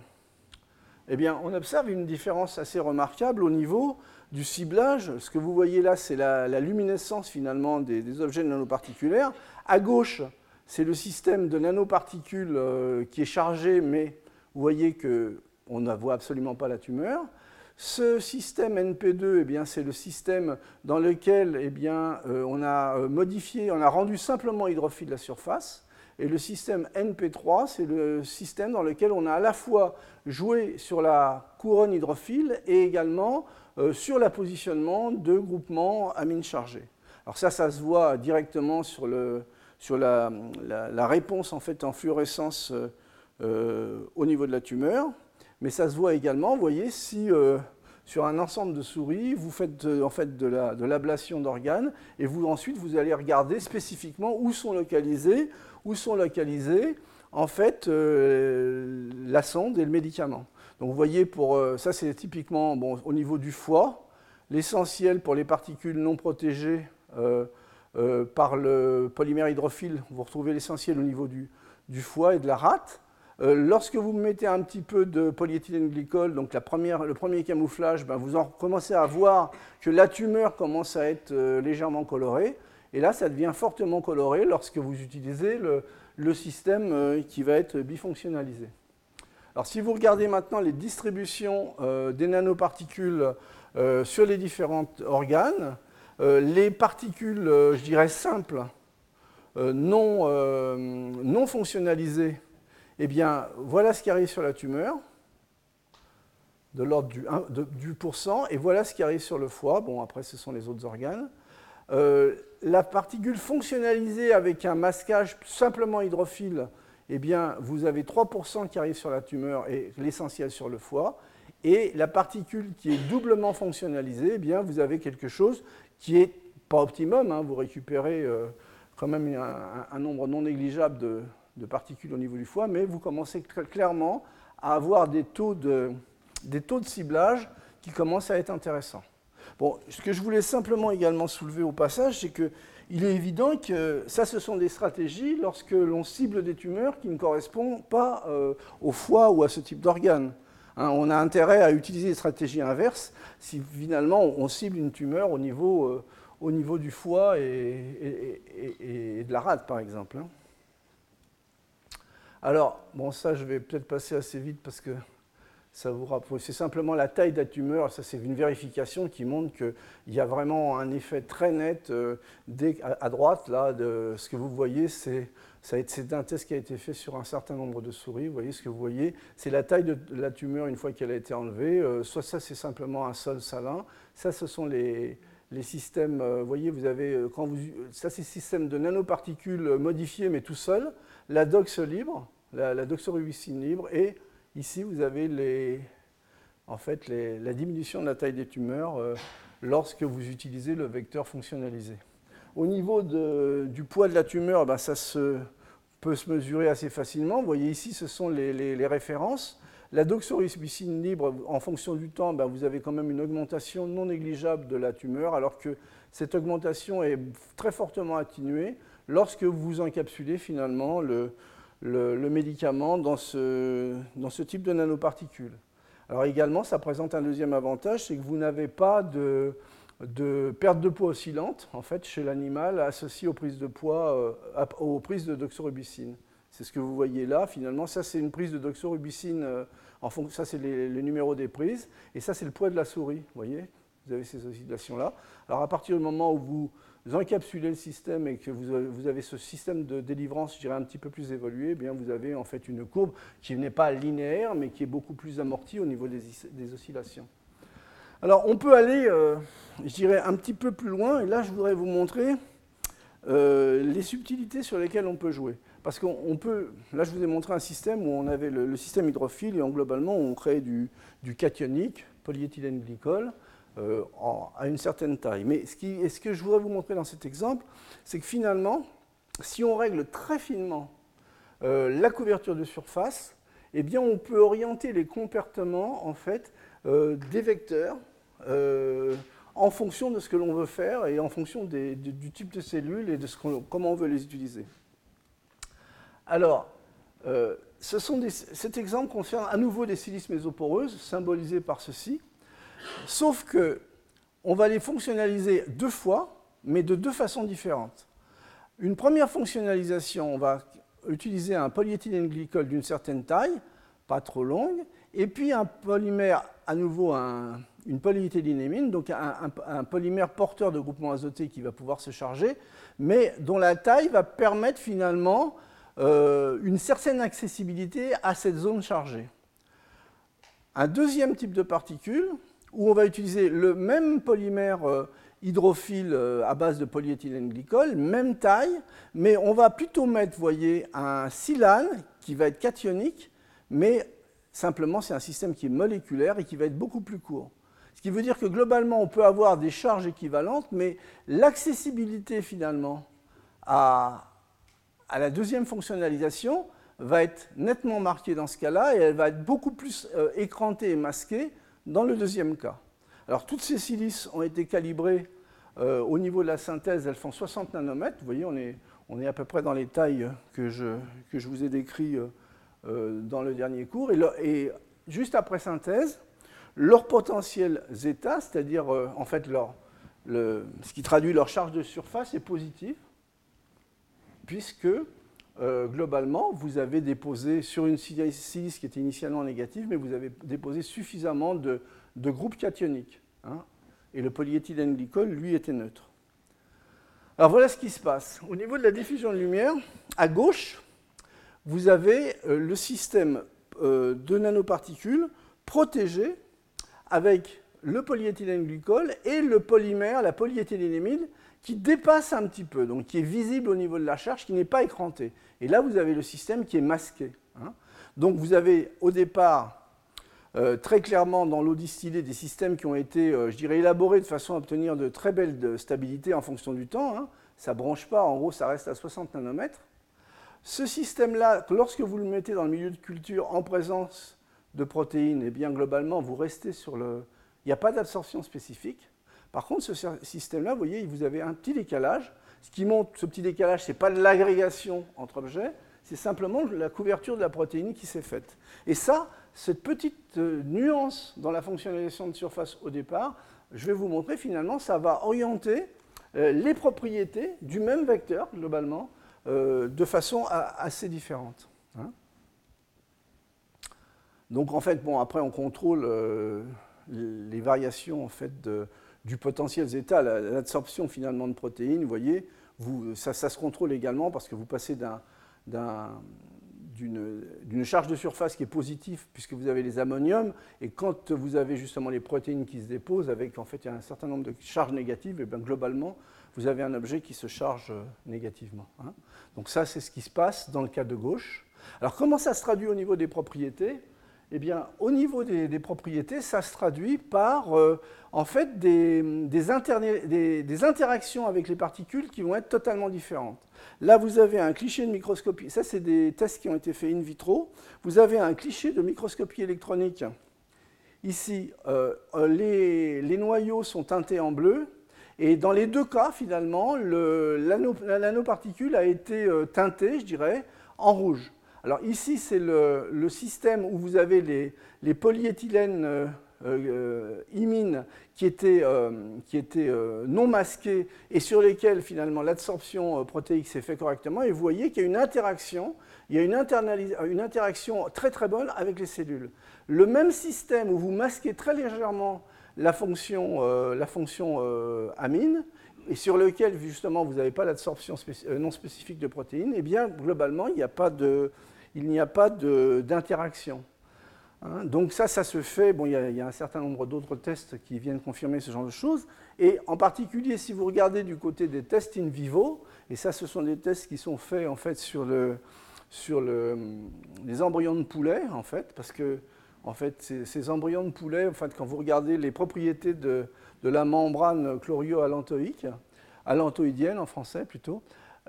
Eh bien, on observe une différence assez remarquable au niveau du ciblage. Ce que vous voyez là, c'est la, luminescence finalement des, objets nanoparticulaires. À gauche, c'est le système de nanoparticules euh, qui est chargé, mais vous voyez qu'on ne voit absolument pas la tumeur. Ce système NP2, eh c'est le système dans lequel eh bien, euh, on a euh, modifié, on a rendu simplement hydrophile la surface. Et le système NP3, c'est le système dans lequel on a à la fois joué sur la couronne hydrophile et également sur le positionnement de groupements amines chargés. Alors ça, ça se voit directement sur, sur la, réponse en, fait, en fluorescence euh, euh, au niveau de la tumeur, mais ça se voit également, vous voyez, si sur un ensemble de souris, vous faites en fait de l'ablation d'organes, et vous, ensuite vous allez regarder spécifiquement où sont localisés, où sont localisés en fait la sonde et le médicament. Donc vous voyez, pour, euh, ça c'est typiquement au niveau du foie, l'essentiel pour les particules non protégées euh, euh, par le polymère hydrophile, vous retrouvez l'essentiel au niveau du, foie et de la rate. lorsque vous mettez un petit peu de polyéthylène glycol, donc la première, le premier camouflage, ben vous en commencez à voir que la tumeur commence à être légèrement colorée. Et là, ça devient fortement coloré lorsque vous utilisez le système qui va être bifonctionnalisé. Alors si vous regardez maintenant les distributions euh, des nanoparticules euh, sur les différents organes, euh, les particules, je dirais, simples, non, non fonctionnalisées, eh bien, voilà ce qui arrive sur la tumeur, de l'ordre du, du pourcent, et voilà ce qui arrive sur le foie. Bon, après, ce sont les autres organes. la particule fonctionnalisée avec un masquage simplement hydrophile, eh bien, vous avez 3% qui arrivent sur la tumeur et l'essentiel sur le foie. Et la particule qui est doublement fonctionnalisée, eh bien, vous avez quelque chose qui est pas optimum. Hein. vous récupérez euh, quand même un, nombre non négligeable de, particules au niveau du foie, mais vous commencez clairement à avoir des taux de, ciblage qui commencent à être intéressants. Bon, ce que je voulais simplement également soulever au passage, c'est qu'il est évident que ça, ce sont des stratégies lorsque l'on cible des tumeurs qui ne correspondent pas euh, au foie ou à ce type d'organe. Hein, on a intérêt à utiliser des stratégies inverses si finalement on cible une tumeur au niveau, euh, du foie et, et, de la rate, par exemple. Hein. Alors, bon, ça, je vais peut-être passer assez vite parce que C'est simplement la taille de la tumeur. Ça, c'est une vérification qui montre qu'il y a vraiment un effet très net. Euh, à, droite, là, ce que vous voyez, c'est un test qui a été fait sur un certain nombre de souris. Vous voyez ce que vous voyez C'est la taille de la tumeur une fois qu'elle a été enlevée. Euh, soit ça, c'est simplement un sol salin. Ça, ce sont les, les systèmes. Euh, vous voyez, vous avez, quand vous, ça, c'est système de nanoparticules modifiés, mais tout seul. La dox libre, la, la doxorubicine libre et Ici, vous avez les, en fait, la diminution de la taille des tumeurs euh, lorsque vous utilisez le vecteur fonctionnalisé. Au niveau du poids de la tumeur, ben, ça se, peut se mesurer assez facilement. Vous voyez ici, ce sont les, références. La doxorubicine libre, en fonction du temps, ben, vous avez quand même une augmentation non négligeable de la tumeur, alors que cette augmentation est très fortement atténuée lorsque vous encapsulez finalement le, le, médicament dans ce, dans ce type de nanoparticules. Alors également, ça présente un deuxième avantage, c'est que vous n'avez pas de, de, perte de poids oscillante en fait, chez l'animal associée aux prises de poids, euh, aux prises de doxorubicine. C'est ce que vous voyez là, finalement. Ça, c'est une prise de doxorubicine. Euh, en fond, ça, c'est le numéro des prises. Et ça, c'est le poids de la souris. Vous voyez Vous avez ces oscillations-là. Alors, à partir du moment où vous encapsulez le système et que vous avez, ce système de délivrance, je dirais, un petit peu plus évolué, eh bien vous avez en fait une courbe qui n'est pas linéaire, mais qui est beaucoup plus amortie au niveau des, oscillations. Alors on peut aller, euh, je dirais, un petit peu plus loin, et là je voudrais vous montrer euh, les subtilités sur lesquelles on peut jouer. Parce qu'on peut, là je vous ai montré un système où on avait le, système hydrophile et globalement on crée du, du cationique, polyéthylène glycol, euh, à une certaine taille. Mais ce, que je voudrais vous montrer dans cet exemple, c'est que finalement, si on règle très finement euh, la couverture de surface, eh bien, on peut orienter les comportements en fait, euh, des vecteurs en fonction de ce que l'on veut faire et en fonction du type de cellules et de ce comment on veut les utiliser. Alors, cet exemple concerne à nouveau des silices mésoporeuses, symbolisées par ceci. Sauf que on va les fonctionnaliser deux fois, mais de deux façons différentes. Une première fonctionnalisation, on va utiliser un polyéthylène glycol d'une certaine taille, pas trop longue, et puis un polymère, à nouveau une polyéthylénémine, donc un, polymère porteur de groupement azoté qui va pouvoir se charger, mais dont la taille va permettre finalement euh, une certaine accessibilité à cette zone chargée. Un deuxième type de particules, où on va utiliser le même polymère euh, hydrophile euh, à base de polyéthylène glycol, même taille, mais on va plutôt mettre, voyez, un silane qui va être cationique, mais simplement c'est un système qui est moléculaire et qui va être beaucoup plus court. Ce qui veut dire que globalement, on peut avoir des charges équivalentes, mais l'accessibilité finalement à, la deuxième fonctionnalisation va être nettement marquée dans ce cas-là et elle va être beaucoup plus euh, écrantée et masquée dans le deuxième cas. Alors toutes ces silices ont été calibrées euh, au niveau de la synthèse, elles font 60 nanomètres. Vous voyez, on est, on est à peu près dans les tailles que je, que je vous ai décrites euh, euh, dans le dernier cours. Et, juste après synthèse, leur potentiel zeta, c'est-à-dire en fait leur, le, ce qui traduit leur charge de surface, est positif, puisque euh, globalement, vous avez déposé sur une silice qui était initialement négative, mais vous avez déposé suffisamment de, groupes cationiques. Hein, et le polyéthylène glycol, lui, était neutre. Alors voilà ce qui se passe. Au niveau de la diffusion de lumière, à gauche, vous avez euh, le système euh, de nanoparticules protégé avec le polyéthylène glycol et le polymère, la polyéthylénémide, qui dépasse un petit peu, donc qui est visible au niveau de la charge, qui n'est pas écranté. Et là, vous avez le système qui est masqué. Hein. Donc vous avez au départ, euh, très clairement dans l'eau distillée, des systèmes qui ont été, euh, je dirais, élaborés de façon à obtenir de très belles stabilités en fonction du temps. Hein. Ça ne branche pas, en gros, ça reste à 60 nanomètres. Ce système-là, lorsque vous le mettez dans le milieu de culture en présence de protéines, et eh bien globalement, vous restez sur le... Il n'y a pas d'absorption spécifique. Par contre, ce système-là, vous voyez, vous avez un petit décalage. Ce qui montre ce petit décalage, ce n'est pas de l'agrégation entre objets, c'est simplement la couverture de la protéine qui s'est faite. Et ça, cette petite euh, nuance dans la fonctionnalisation de surface au départ, je vais vous montrer finalement, ça va orienter euh, les propriétés du même vecteur, globalement, euh, de façon assez différente. Hein. Donc en fait, bon, après on contrôle les variations en fait, du potentiel zeta, l'absorption finalement de protéines, vous voyez, ça, se contrôle également parce que vous passez d'un d'une charge de surface qui est positive puisque vous avez les ammoniums et quand vous avez justement les protéines qui se déposent avec en fait un certain nombre de charges négatives et bien globalement vous avez un objet qui se charge euh, négativement. Hein. Donc ça c'est ce qui se passe dans le cas de gauche. Alors comment ça se traduit au niveau des propriétés? Eh bien, au niveau des, propriétés, ça se traduit par euh, en fait des, interactions avec les particules qui vont être totalement différentes. Là, vous avez un cliché de microscopie. Ça, c'est des tests qui ont été faits in vitro. Vous avez un cliché de microscopie électronique. Ici, euh, les, noyaux sont teintés en bleu. Et dans les deux cas, finalement, la nanoparticule a été euh, teintée, je dirais, en rouge. Alors ici, c'est le, système où vous avez les, polyéthylènes euh, euh, imines qui étaient, euh, non masqués et sur lesquels finalement l'absorption protéique s'est faite correctement. Et vous voyez qu'il y a une interaction, il y a une, interaction très très bonne avec les cellules. Le même système où vous masquez très légèrement la fonction, la fonction amine, et sur lequel justement vous n'avez pas l'absorption non spécifique de protéines, eh bien globalement il n'y a pas d'interaction. Hein. donc ça, ça se fait, bon, il y, a, un certain nombre d'autres tests qui viennent confirmer ce genre de choses, et en particulier si vous regardez du côté des tests in vivo, et ça ce sont des tests qui sont faits en fait sur, le, sur le, les embryons de poulet, en fait, parce que en fait, ces, embryons de poulet, en fait, quand vous regardez les propriétés de, de la membrane chlorio-allantoïque, allantoïdienne en français plutôt,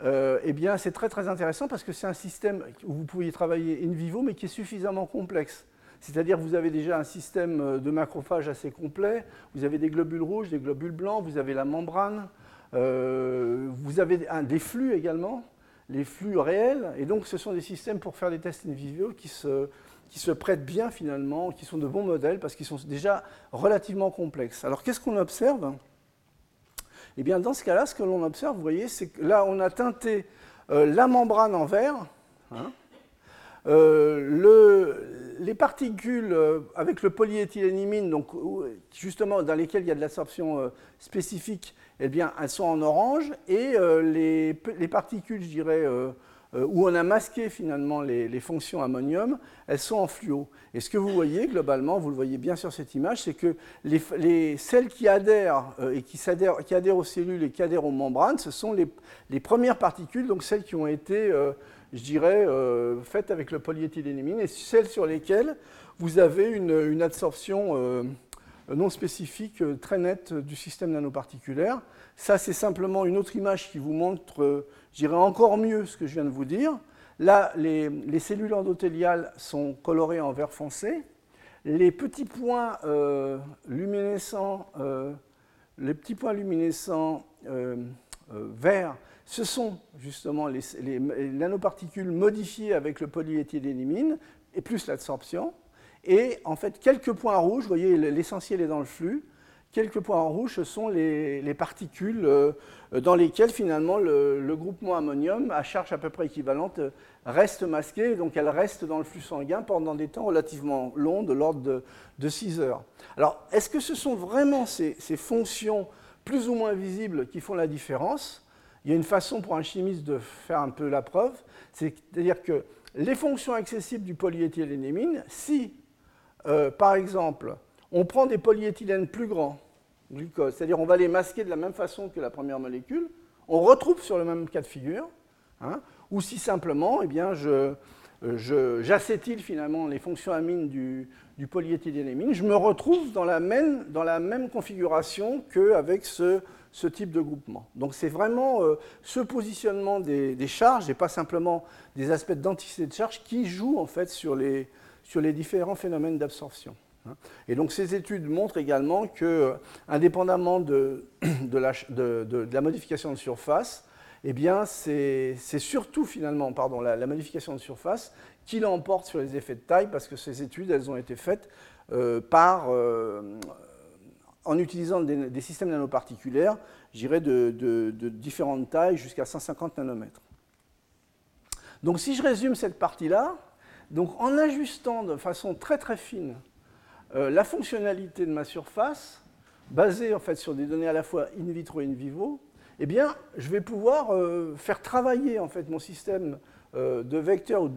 euh, eh bien, c'est très très intéressant parce que c'est un système où vous pouvez travailler in vivo, mais qui est suffisamment complexe. C'est-à-dire vous avez déjà un système euh, de macrophage assez complet, vous avez des globules rouges, des globules blancs, vous avez la membrane, euh, vous avez des flux également, les flux réels, et donc ce sont des systèmes pour faire des tests in vivo qui se, qui se prêtent bien finalement, qui sont de bons modèles parce qu'ils sont déjà relativement complexes. Alors qu'est-ce qu'on observe? Eh bien, dans ce cas-là, ce que l'on observe, vous voyez, c'est que là, on a teinté euh, la membrane en vert. Hein. Euh, les particules euh, avec le polyéthylénimine, donc justement dans lesquelles il y a de l'absorption spécifique, eh bien, elles sont en orange, et les, les, particules, je dirais, euh, où on a masqué finalement les, fonctions ammonium, elles sont en fluo. Et ce que vous voyez globalement, vous le voyez bien sur cette image, c'est que les, celles qui adhèrent euh, et qui adhèrent, aux cellules et qui adhèrent aux membranes, ce sont les, premières particules, donc celles qui ont été, euh, je dirais, faites avec le polyéthylénimine, et celles sur lesquelles vous avez une, absorption non spécifique très nette du système nanoparticulaire. Ça, c'est simplement une autre image qui vous montre je dirais encore mieux ce que je viens de vous dire. Là, les, cellules endothéliales sont colorées en vert foncé. Les petits points euh, luminescents, euh, les petits points luminescents euh, verts, ce sont justement les, nanoparticules modifiées avec le polyéthylénimine et plus l'absorption. Et en fait, quelques points rouges, vous voyez, l'essentiel est dans le flux. Quelques points en rouge, ce sont les, particules euh, dans lesquelles finalement le, groupement ammonium à charge à peu près équivalente euh, reste masqué, donc elle reste dans le flux sanguin pendant des temps relativement longs, de l'ordre de, 6 heures. Alors, est-ce que ce sont vraiment ces, fonctions plus ou moins visibles qui font la différence? Il y a une façon pour un chimiste de faire un peu la preuve, c'est-à-dire que les fonctions accessibles du polyéthylénémine, si, euh, par exemple, on prend des polyéthylènes plus grands, glucose, c'est-à-dire on va les masquer de la même façon que la première molécule, on retrouve sur le même cas de figure, hein, ou si simplement, eh bien, je, j'acétyle finalement les fonctions amines du, du polyéthylénémine, je me retrouve dans la même, dans la même configuration qu'avec ce, ce type de groupement. Donc c'est vraiment euh, ce positionnement des, charges et pas simplement des aspects d'anticité de charge qui joue en fait sur les, différents phénomènes d'absorption. Hein. Et donc ces études montrent également que, indépendamment [coughs] de, la, modification de surface, eh bien, c'est surtout finalement pardon, la, modification de surface qui l'emporte sur les effets de taille, parce que ces études, elles ont été faites euh, par, euh, en utilisant des, systèmes nanoparticulaires, je dirais de, de différentes tailles jusqu'à 150 nanomètres. Donc si je résume cette partie-là, donc en ajustant de façon très très fine euh, la fonctionnalité de ma surface, basée en fait sur des données à la fois in vitro et in vivo, eh bien, je vais pouvoir euh, faire travailler en fait mon système de vecteurs ou,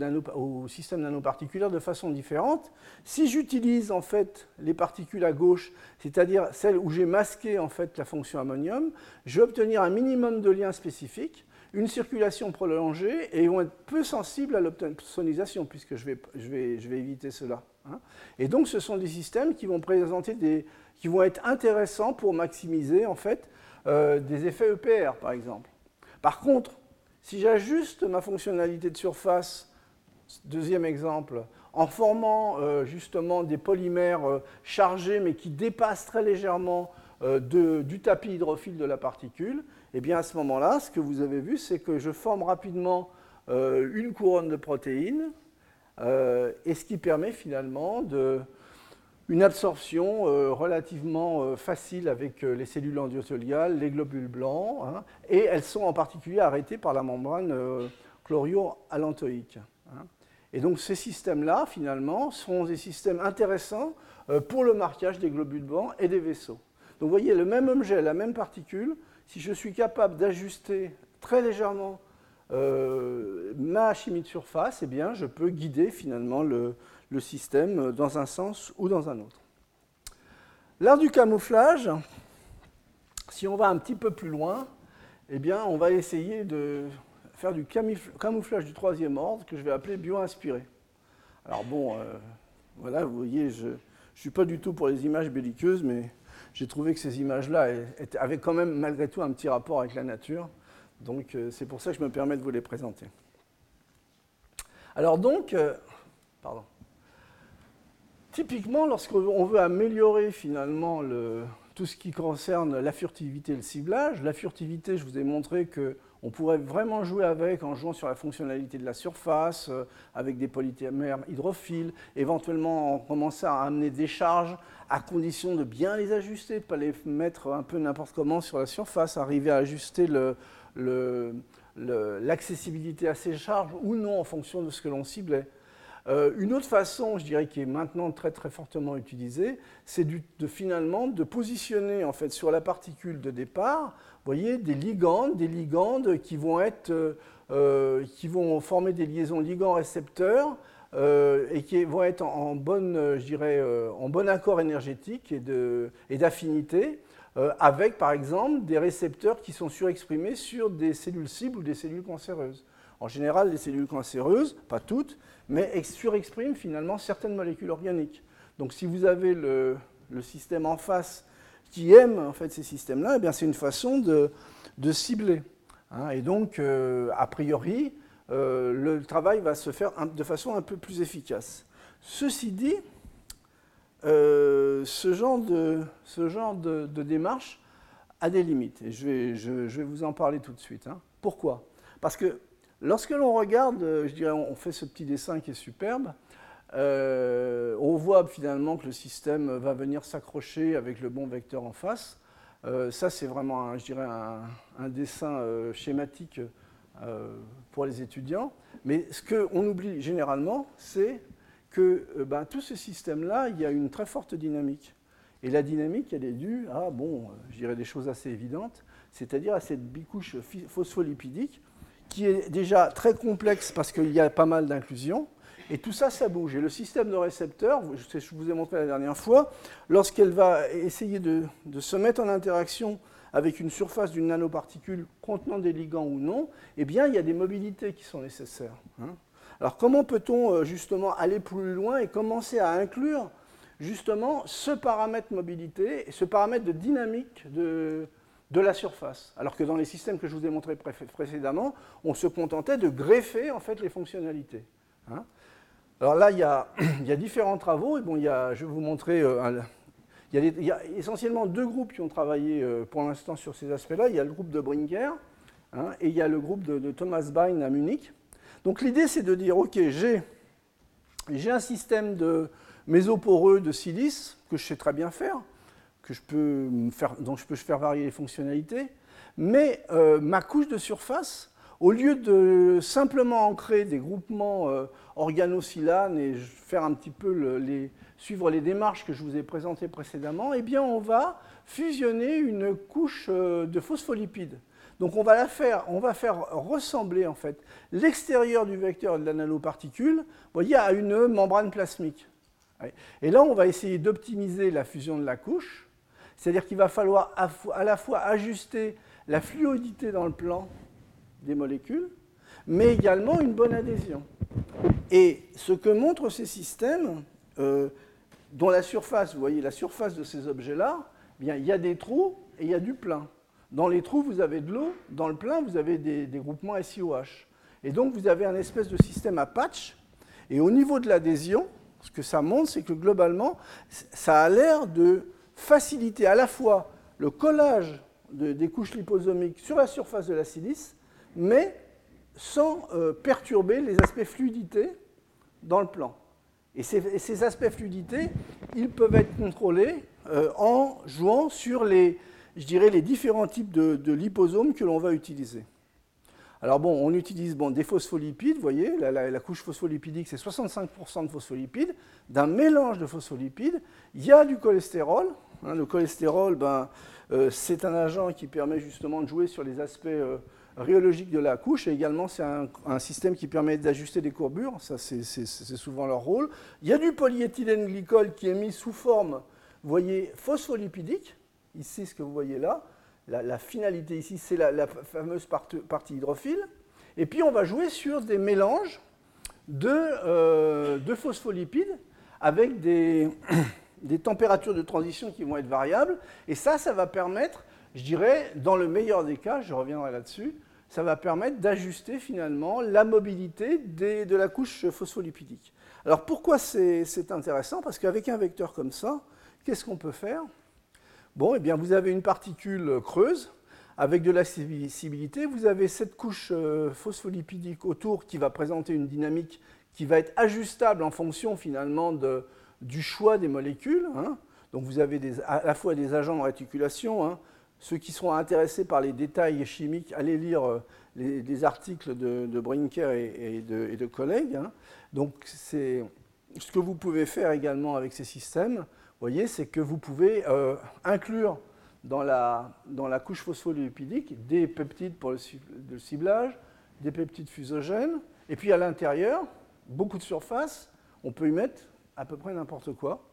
de système nanoparticulaire de façon différente. Si j'utilise en fait les particules à gauche, c'est-à-dire celles où j'ai masqué en fait la fonction ammonium, je vais obtenir un minimum de liens spécifiques une circulation prolongée et vont être peu sensibles à l'opsonisation, puisque je vais, je, vais, je vais, éviter cela. Hein. Et donc, ce sont des systèmes qui vont présenter des, qui vont être intéressants pour maximiser en fait euh, des effets EPR, par exemple. Par contre, si j'ajuste ma fonctionnalité de surface, deuxième exemple, en formant euh, justement des polymères euh, chargés mais qui dépassent très légèrement du tapis hydrophile de la particule, et eh bien à ce moment-là, ce que vous avez vu, c'est que je forme rapidement euh, une couronne de protéines, euh, et ce qui permet finalement de, une absorption euh, relativement facile avec les cellules endotheliales, les globules blancs, hein, et elles sont en particulier arrêtées par la membrane chlorio-allantoïque. Hein. Et donc ces systèmes-là, finalement, sont des systèmes intéressants pour le marquage des globules blancs et des vaisseaux. Donc vous voyez, le même objet, la même particule, si je suis capable d'ajuster très légèrement euh, ma chimie de surface, eh bien, je peux guider finalement le, système dans un sens ou dans un autre. L'art du camouflage, si on va un petit peu plus loin, eh bien, on va essayer de faire du camouflage du troisième ordre que je vais appeler bio-inspiré. Alors bon, euh, voilà, vous voyez, je ne suis pas du tout pour les images belliqueuses, mais j'ai trouvé que ces images-là avaient quand même malgré tout un petit rapport avec la nature. Donc euh, c'est pour ça que je me permets de vous les présenter. Alors donc, euh, pardon. Typiquement, lorsqu'on veut améliorer finalement tout ce qui concerne la furtivité et le ciblage, la furtivité, je vous ai montré que on pourrait vraiment jouer avec en jouant sur la fonctionnalité de la surface, euh, avec des polymères hydrophiles, éventuellement commencer à amener des charges à condition de bien les ajuster, de ne pas les mettre un peu n'importe comment sur la surface, arriver à ajuster l'accessibilité à ces charges ou non en fonction de ce que l'on ciblait. Euh, une autre façon, je dirais, qui est maintenant très très fortement utilisée, c'est de finalement de positionner en fait sur la particule de départ, voyez, des ligandes, des ligandes qui vont être, euh, euh, qui vont former des liaisons ligand-récepteurs et qui vont être en, bonne, je dirais, en bon accord énergétique et d'affinité. avec par exemple des récepteurs qui sont surexprimés sur des cellules cibles ou des cellules cancéreuses. En général, les cellules cancéreuses, pas toutes, mais surexpriment finalement certaines molécules organiques. Donc si vous avez le, système en face qui aime en fait ces systèmes-là, eh c'est une façon de, cibler. Hein. et donc, euh, a priori, euh, le travail va se faire de façon un peu plus efficace. Ceci dit, euh, ce genre, de, démarche a des limites. Et je vais, je, vais, vous en parler tout de suite. Hein. Pourquoi? Parce que Lorsque l'on regarde, euh, je dirais, on fait ce petit dessin qui est superbe, euh, on voit finalement que le système va venir s'accrocher avec le bon vecteur en face. Euh, ça, c'est vraiment, un, je dirais, un, dessin schématique pour les étudiants. Mais ce qu'on oublie généralement, c'est que ben, tout ce système-là, il y a une très forte dynamique. Et la dynamique, elle est due à, bon, je dirais des choses assez évidentes, c'est-à-dire à cette bicouche phospholipidique qui est déjà très complexe parce qu'il y a pas mal d'inclusions. Et tout ça, ça bouge. Et le système de récepteurs, je vous ai montré la dernière fois, lorsqu'elle va essayer de, se mettre en interaction avec une surface d'une nanoparticule contenant des ligands ou non, eh bien, il y a des mobilités qui sont nécessaires. Hein. Alors, comment peut-on euh, justement aller plus loin et commencer à inclure justement ce paramètre mobilité et ce paramètre de dynamique de, de la surface. Alors que dans les systèmes que je vous ai montrés précédemment, on se contentait de greffer en fait les fonctionnalités. Hein. Alors là, il y, a, [clears throat] différents travaux. Et bon, il y a, je vais vous montrer. il, y a essentiellement deux groupes qui ont travaillé pour l'instant sur ces aspects-là. Il y a le groupe de Brinker hein, et il y a le groupe de, de Thomas Bain à Munich. Donc l'idée, c'est de dire, OK, j'ai un système de mésoporeux de silice que je sais très bien faire, que je peux dont je peux faire varier les fonctionnalités, mais euh, ma couche de surface, au lieu de simplement ancrer des groupements euh, et faire un petit peu suivre les démarches que je vous ai présentées précédemment, eh bien on va fusionner une couche euh, de phospholipides. Donc on va, la faire, on va faire ressembler en fait l'extérieur du vecteur de la nanoparticule voyez, à une membrane plasmique. Et là, on va essayer d'optimiser la fusion de la couche, c'est-à-dire qu'il va falloir à la fois ajuster la fluidité dans le plan des molécules, mais également une bonne adhésion. Et ce que montrent ces systèmes, euh, dont la surface, vous voyez la surface de ces objets-là, eh il y a des trous et il y a du plein. Dans les trous, vous avez de l'eau. Dans le plein, vous avez des, groupements SiOH. Et donc, vous avez un espèce de système à patch. Et au niveau de l'adhésion, ce que ça montre, c'est que globalement, ça a l'air de faciliter à la fois le collage des couches liposomiques sur la surface de la silice, mais sans euh, perturber les aspects fluidité dans le plan. Et ces, aspects fluidité, ils peuvent être contrôlés euh, en jouant sur les, je dirais, les différents types de, liposomes que l'on va utiliser. Alors bon, on utilise bon, des phospholipides, vous voyez, la, couche phospholipidique, c'est 65% de phospholipides. D'un mélange de phospholipides, il y a du cholestérol. Hein, le cholestérol, ben, euh, c'est un agent qui permet justement de jouer sur les aspects euh, rhéologiques de la couche. Et également, c'est un, système qui permet d'ajuster des courbures. Ça, c'est souvent leur rôle. Il y a du polyéthylène glycol qui est mis sous forme, vous voyez, phospholipidique. Ici, ce que vous voyez là, la, finalité ici, c'est la, fameuse partie hydrophile. Et puis, on va jouer sur des mélanges de, euh, phospholipides avec des, des, températures de transition qui vont être variables. Et ça, ça va permettre, je dirais, dans le meilleur des cas, je reviendrai là-dessus, ça va permettre d'ajuster finalement la mobilité de la couche phospholipidique. Alors pourquoi c'est intéressant? Parce qu'avec un vecteur comme ça, qu'est-ce qu'on peut faire? Bon, eh bien, vous avez une particule creuse avec de la l'accessibilité. Vous avez cette couche euh, phospholipidique autour qui va présenter une dynamique qui va être ajustable en fonction finalement du choix des molécules. Hein. Donc vous avez à la fois des agents de réticulation. Hein. Ceux qui seront intéressés par les détails chimiques, allez lire euh, les, articles de, Brinker et, de, collègues. Hein. Donc c'est ce que vous pouvez faire également avec ces systèmes voyez, c'est que vous pouvez euh, inclure dans la, dans la couche phospholipidique des peptides pour le, ciblage, des peptides fusogènes, et puis à l'intérieur, beaucoup de surface, on peut y mettre à peu près n'importe quoi.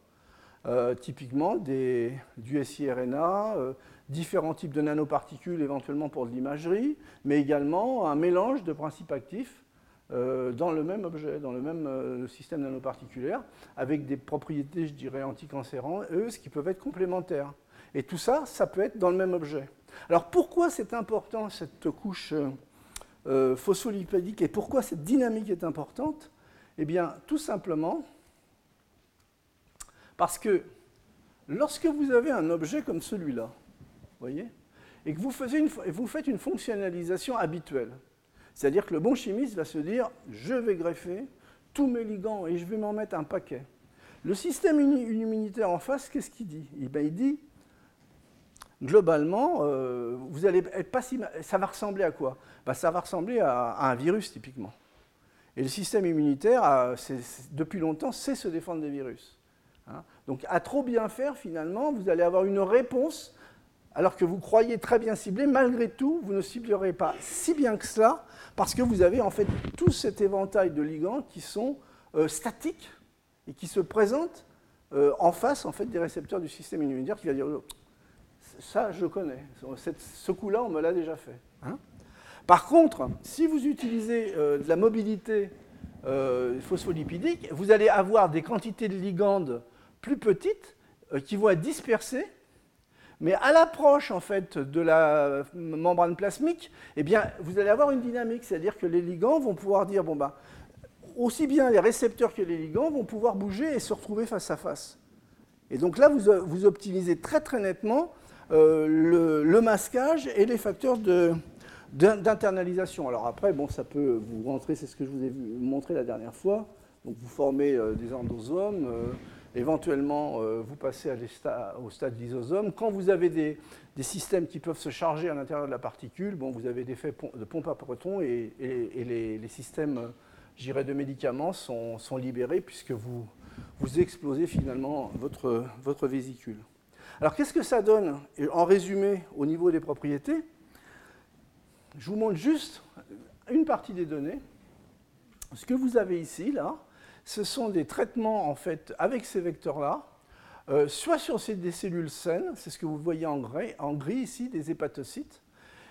Euh, typiquement des, du siRNA, euh, différents types de nanoparticules éventuellement pour de l'imagerie, mais également un mélange de principes actifs euh, dans le même objet, dans le même système nanoparticulaire, avec des propriétés, je dirais, anticancéreuses qui peuvent être complémentaires. Et tout ça, ça peut être dans le même objet. Alors pourquoi c'est important cette couche phospholipidique et pourquoi cette dynamique est importante? Eh bien, tout simplement parce que lorsque vous avez un objet comme celui-là, voyez, et que vous, faites une fonctionnalisation habituelle, c'est-à-dire que le bon chimiste va se dire je vais greffer tous mes ligands et je vais m'en mettre un paquet. Le système immunitaire en face, qu'est-ce qu'il dit? Eh ben, Il dit globalement, euh, vous allez être pas ça va ressembler à quoi? Ben, Ça va ressembler à, un virus typiquement. Et le système immunitaire, depuis longtemps, sait se défendre des virus. Hein. Donc à trop bien faire, finalement, vous allez avoir une réponse alors que vous croyez très bien cibler, malgré tout, vous ne ciblerez pas si bien que cela, parce que vous avez en fait tout cet éventail de ligands qui sont euh, statiques et qui se présentent euh, en face en fait, des récepteurs du système immunitaire qui va dire oh, ça je connais, ce coup-là on me l'a déjà fait. Hein. Par contre, si vous utilisez euh, de la mobilité phospholipidique, vous allez avoir des quantités de ligandes plus petites qui vont être dispersées mais à l'approche en fait de la membrane plasmique, eh bien, vous allez avoir une dynamique, c'est-à-dire que les ligands vont pouvoir dire bon bah, aussi bien les récepteurs que les ligands vont pouvoir bouger et se retrouver face à face. Et donc là, vous, optimisez très très nettement le, le, masquage et les facteurs d'internalisation. Alors après, bon, ça peut vous rentrer, c'est ce que je vous ai montré la dernière fois. Donc vous formez euh, des endosomes, euh, éventuellement euh, vous passez au stade d'isosome. Quand vous avez des, systèmes qui peuvent se charger à l'intérieur de la particule, bon, vous avez des effets de pompe à protons et, les, systèmes, de médicaments sont, libérés puisque vous, vous explosez finalement votre, votre vésicule. Alors qu'est-ce que ça donne? En résumé, au niveau des propriétés, je vous montre juste une partie des données. Ce que vous avez ici, là, ce sont des traitements en fait avec ces vecteurs-là, euh, soit sur des cellules saines, c'est ce que vous voyez en gris, en gris ici, des hépatocytes,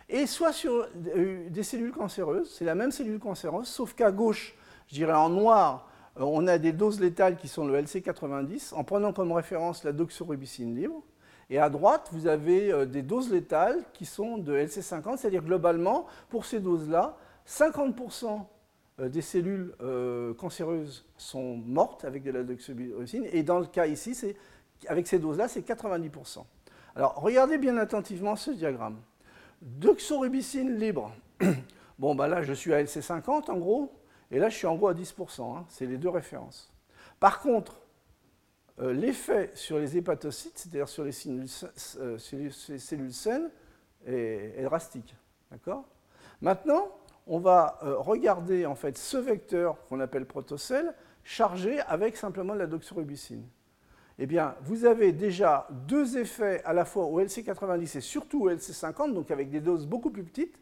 et soit sur euh, des cellules cancéreuses. C'est la même cellule cancéreuse, sauf qu'à gauche, je dirais en noir, euh, on a des doses létales qui sont le LC90, en prenant comme référence la doxorubicine libre. Et à droite, vous avez des doses létales qui sont de LC50, c'est-à-dire globalement, pour ces doses-là, 50% euh, des cellules euh, cancéreuses sont mortes avec de la doxorubicine, et dans le cas ici, avec ces doses-là, c'est 90%. Alors, regardez bien attentivement ce diagramme. Doxorubicine libre. [clears throat] bon, bah là, je suis à LC50 en gros, et là, je suis en gros à 10%. Hein. c'est les deux références. Par contre, euh, l'effet sur les hépatocytes, c'est-à-dire sur les euh, cellules, saines, est, drastique. D'accord? Maintenant, on va euh, regarder en fait ce vecteur qu'on appelle protocelle chargé avec simplement de la doxorubicine. Eh bien, vous avez déjà deux effets à la fois au LC90 et surtout au LC50, donc avec des doses beaucoup plus petites,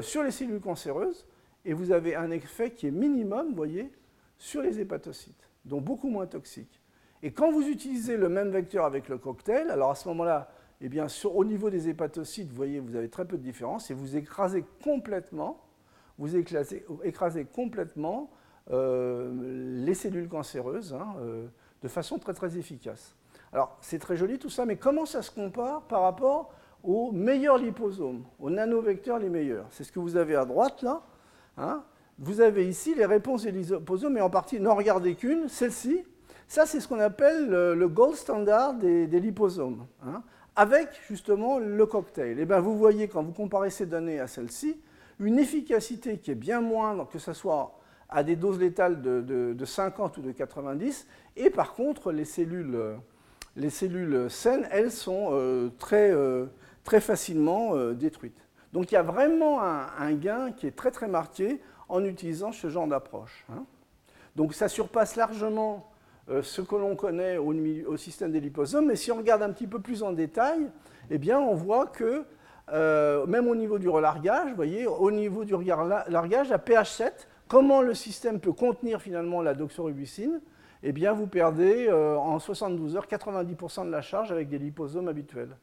sur les cellules cancéreuses, et vous avez un effet qui est minimum, vous voyez, sur les hépatocytes, donc beaucoup moins toxique. Et quand vous utilisez le même vecteur avec le cocktail, alors à ce moment-là, eh bien, au niveau des hépatocytes, vous voyez, vous avez très peu de différence et vous écrasez complètement, vous écrasez, complètement euh, les cellules cancéreuses hein, euh, de façon très très efficace. Alors c'est très joli tout ça, mais comment ça se compare par rapport aux meilleurs liposomes, aux nanovecteurs les meilleurs? C'est ce que vous avez à droite là. Hein. Vous avez ici les réponses des liposomes, et en partie, n'en regardez qu'une, celle-ci, ça, c'est ce qu'on appelle le, gold standard des, liposomes, hein, avec justement le cocktail. Et eh bien, vous voyez, quand vous comparez ces données à celles-ci, une efficacité qui est bien moindre, que ce soit à des doses létales de, 50 ou de 90, et par contre, les cellules, les cellules saines, elles sont euh, très, euh, très facilement euh, détruites. Donc il y a vraiment un, gain qui est très très marqué en utilisant ce genre d'approche. Hein. Donc ça surpasse largement ce que l'on connaît au, système des liposomes, mais si on regarde un petit peu plus en détail, eh bien, on voit que euh, même au niveau du relargage, vous voyez, au niveau du relargage, à pH 7, comment le système peut contenir finalement la doxorubicine Eh bien, vous perdez euh, en 72 heures 90% de la charge avec des liposomes habituels.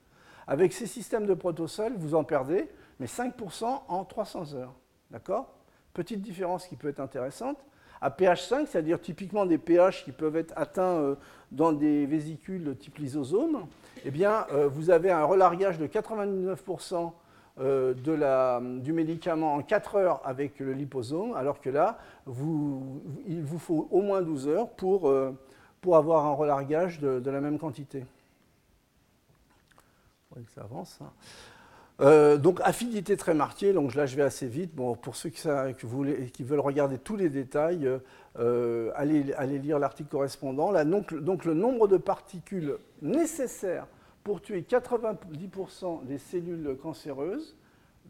Avec ces systèmes de protosol, vous en perdez, mais 5% en 300 heures. D'accord? Petite différence qui peut être intéressante à pH 5, c'est-à-dire typiquement des pH qui peuvent être atteints euh, dans des vésicules type lysosome, eh bien, euh, vous avez un relargage de 99% euh, du médicament en 4 heures avec le liposome, alors que là, il vous faut au moins 12 heures pour, pour avoir un relargage de, la même quantité. que ça avance. Hein. Euh, donc affinité très marquée, donc là je vais assez vite. Bon, pour ceux qui, veulent regarder tous les détails, euh, allez, lire l'article correspondant. Là, donc, le nombre de particules nécessaires pour tuer 90% des cellules cancéreuses,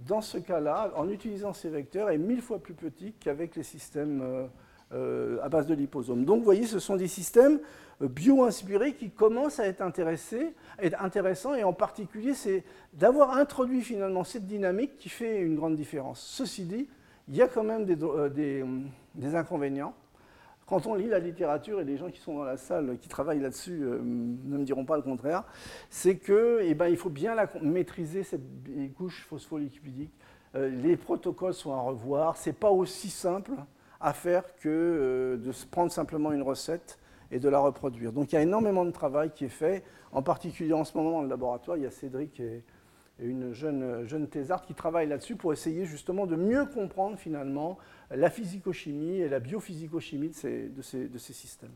dans ce cas-là, en utilisant ces vecteurs, est mille fois plus petit qu'avec les systèmes euh, euh, à base de liposomes. Donc vous voyez, ce sont des systèmes euh, bio-inspirés qui commencent à être, intéressés, être intéressants, et en particulier, c'est d'avoir introduit finalement cette dynamique qui fait une grande différence. Ceci dit, il y a quand même des, euh, des, inconvénients. Quand on lit la littérature, et les gens qui sont dans la salle, qui travaillent là-dessus, ne me diront pas le contraire, c'est qu'il eh ben, faut bien la, maîtriser, cette couche phospholipidique. les protocoles sont à revoir, ce n'est pas aussi simple à faire que euh, de prendre simplement une recette et de la reproduire. Donc il y a énormément de travail qui est fait, en particulier en ce moment dans le laboratoire. Il y a Cédric et une jeune, jeune thésarde qui travaille là-dessus pour essayer justement de mieux comprendre finalement la physico-chimie et la biophysico-chimie de ces, de, ces, de ces, systèmes.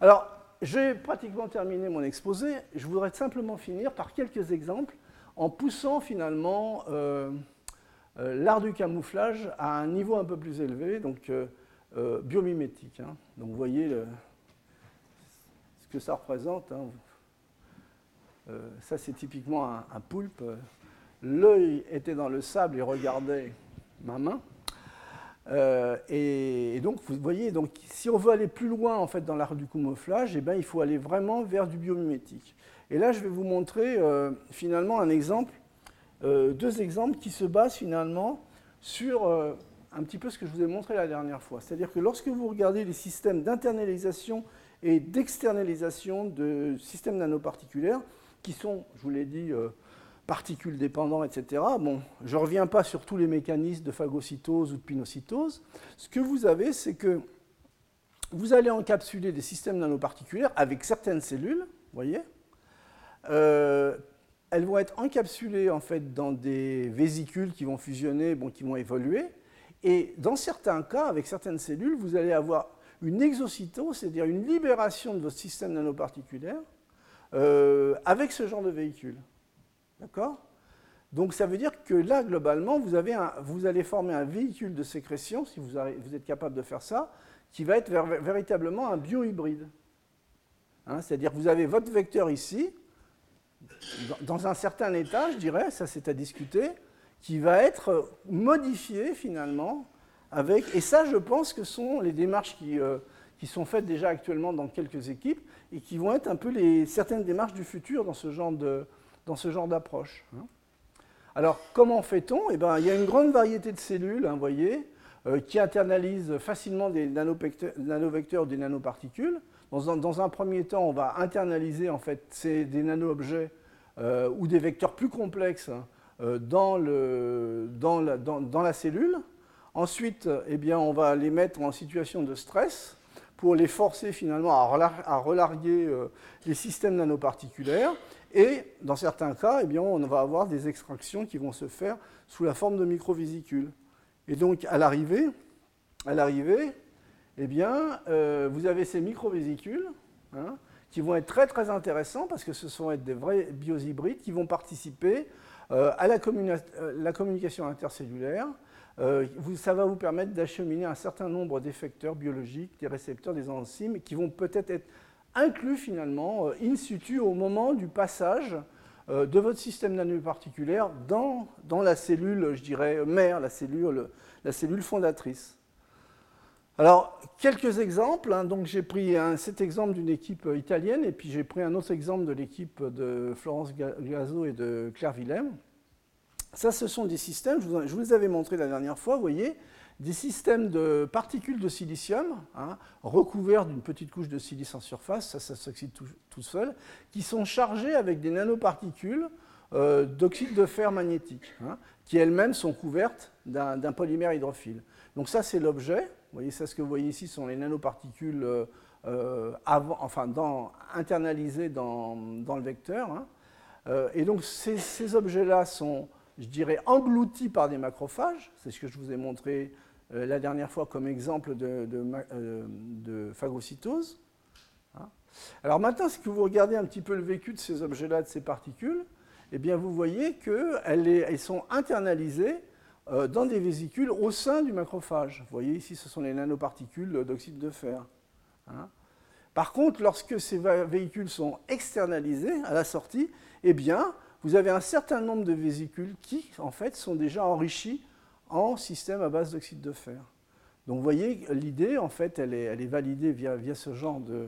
Alors, j'ai pratiquement terminé mon exposé. Je voudrais simplement finir par quelques exemples en poussant finalement euh, euh, l'art du camouflage à un niveau un peu plus élevé, donc euh, biomimétique. Hein. Donc vous voyez que ça représente. Hein. ça c'est typiquement un, poulpe. L'œil était dans le sable et regardait ma main. Euh, et, donc, vous voyez, donc, si on veut aller plus loin en fait, dans l'art du camouflage, eh ben, il faut aller vraiment vers du biomimétique. Et là, je vais vous montrer euh, finalement un exemple, euh, deux exemples qui se basent finalement sur un petit peu ce que je vous ai montré la dernière fois. C'est-à-dire que lorsque vous regardez les systèmes d'internalisation et d'externalisation de systèmes nanoparticulaires, qui sont, je vous l'ai dit, particules dépendantes, etc. Bon, je ne reviens pas sur tous les mécanismes de phagocytose ou de pinocytose. Ce que vous avez, c'est que vous allez encapsuler des systèmes nanoparticulaires avec certaines cellules, voyez. Euh, elles vont être encapsulées en fait dans des vésicules qui vont fusionner, bon, qui vont évoluer. Et dans certains cas, avec certaines cellules, vous allez avoir une exocytose, c'est-à-dire une libération de votre système nanoparticulaire euh, avec ce genre de véhicule. D'accord? Donc ça veut dire que là, globalement, vous, avez vous, allez former un véhicule de sécrétion, si vous, êtes capable de faire ça, qui va être véritablement un biohybride. Hein, c'est-à-dire que vous avez votre vecteur ici, dans un certain état, je dirais, ça c'est à discuter, qui va être modifié finalement Et ça, je pense que sont les démarches qui, euh, qui sont faites déjà actuellement dans quelques équipes et qui vont être un peu les, certaines démarches du futur dans ce genre d'approche. Hein. Alors, comment fait-on? Eh ben, Il y a une grande variété de cellules, hein, voyez, euh, qui internalisent facilement des nanovecteurs ou des nanoparticules. Dans un, premier temps, on va internaliser en fait, des nano-objets euh, ou des vecteurs plus complexes euh, dans, la, dans, la, cellule. Ensuite, eh bien, on va les mettre en situation de stress pour les forcer finalement à, relarguer les systèmes nanoparticulaires. Et dans certains cas, eh bien, on va avoir des extractions qui vont se faire sous la forme de microvésicules. Et donc, à l'arrivée, à l'arrivée, eh bien, euh, vous avez ces microvésicules hein, qui vont être très très intéressants parce que ce sont des vrais biohybrides qui vont participer euh, à euh, la, communication intercellulaire. Ça va vous permettre d'acheminer un certain nombre d'effecteurs biologiques, des récepteurs, des enzymes, qui vont peut-être être inclus finalement euh, in situ au moment du passage euh, de votre système nanoparticulaire dans, dans la cellule, je dirais, mère, la cellule, fondatrice. Alors, quelques exemples. Hein. Donc, j'ai pris cet exemple d'une équipe italienne et puis j'ai pris un autre exemple de l'équipe de Florence Gazo et de Claire Willem. Ça, ce sont des systèmes, je vous, les avais montrés la dernière fois, vous voyez, des systèmes de particules de silicium, hein, recouverts d'une petite couche de silice en surface, ça, ça s'oxyde tout, seul, qui sont chargés avec des nanoparticules euh, d'oxyde de fer magnétique, hein, qui elles-mêmes sont couvertes d'un polymère hydrophile. Donc ça, c'est l'objet. Vous voyez, ça, ce que vous voyez ici sont les nanoparticules euh, euh, enfin, internalisées dans, le vecteur. Hein. et donc ces objets-là sont je dirais, engloutis par des macrophages. C'est ce que je vous ai montré euh, la dernière fois comme exemple de, euh, phagocytose. Hein. Alors maintenant, si vous regardez un petit peu le vécu de ces objets-là, de ces particules, eh bien vous voyez qu'elles elles sont internalisées euh, dans des vésicules au sein du macrophage. Vous voyez ici, ce sont les nanoparticules d'oxyde de fer. Hein. Par contre, lorsque ces véhicules sont externalisés à la sortie, eh bien, vous avez un certain nombre de vésicules qui, en fait, sont déjà enrichis en système à base d'oxyde de fer. Donc vous voyez, l'idée, en fait, elle est, validée via, ce genre de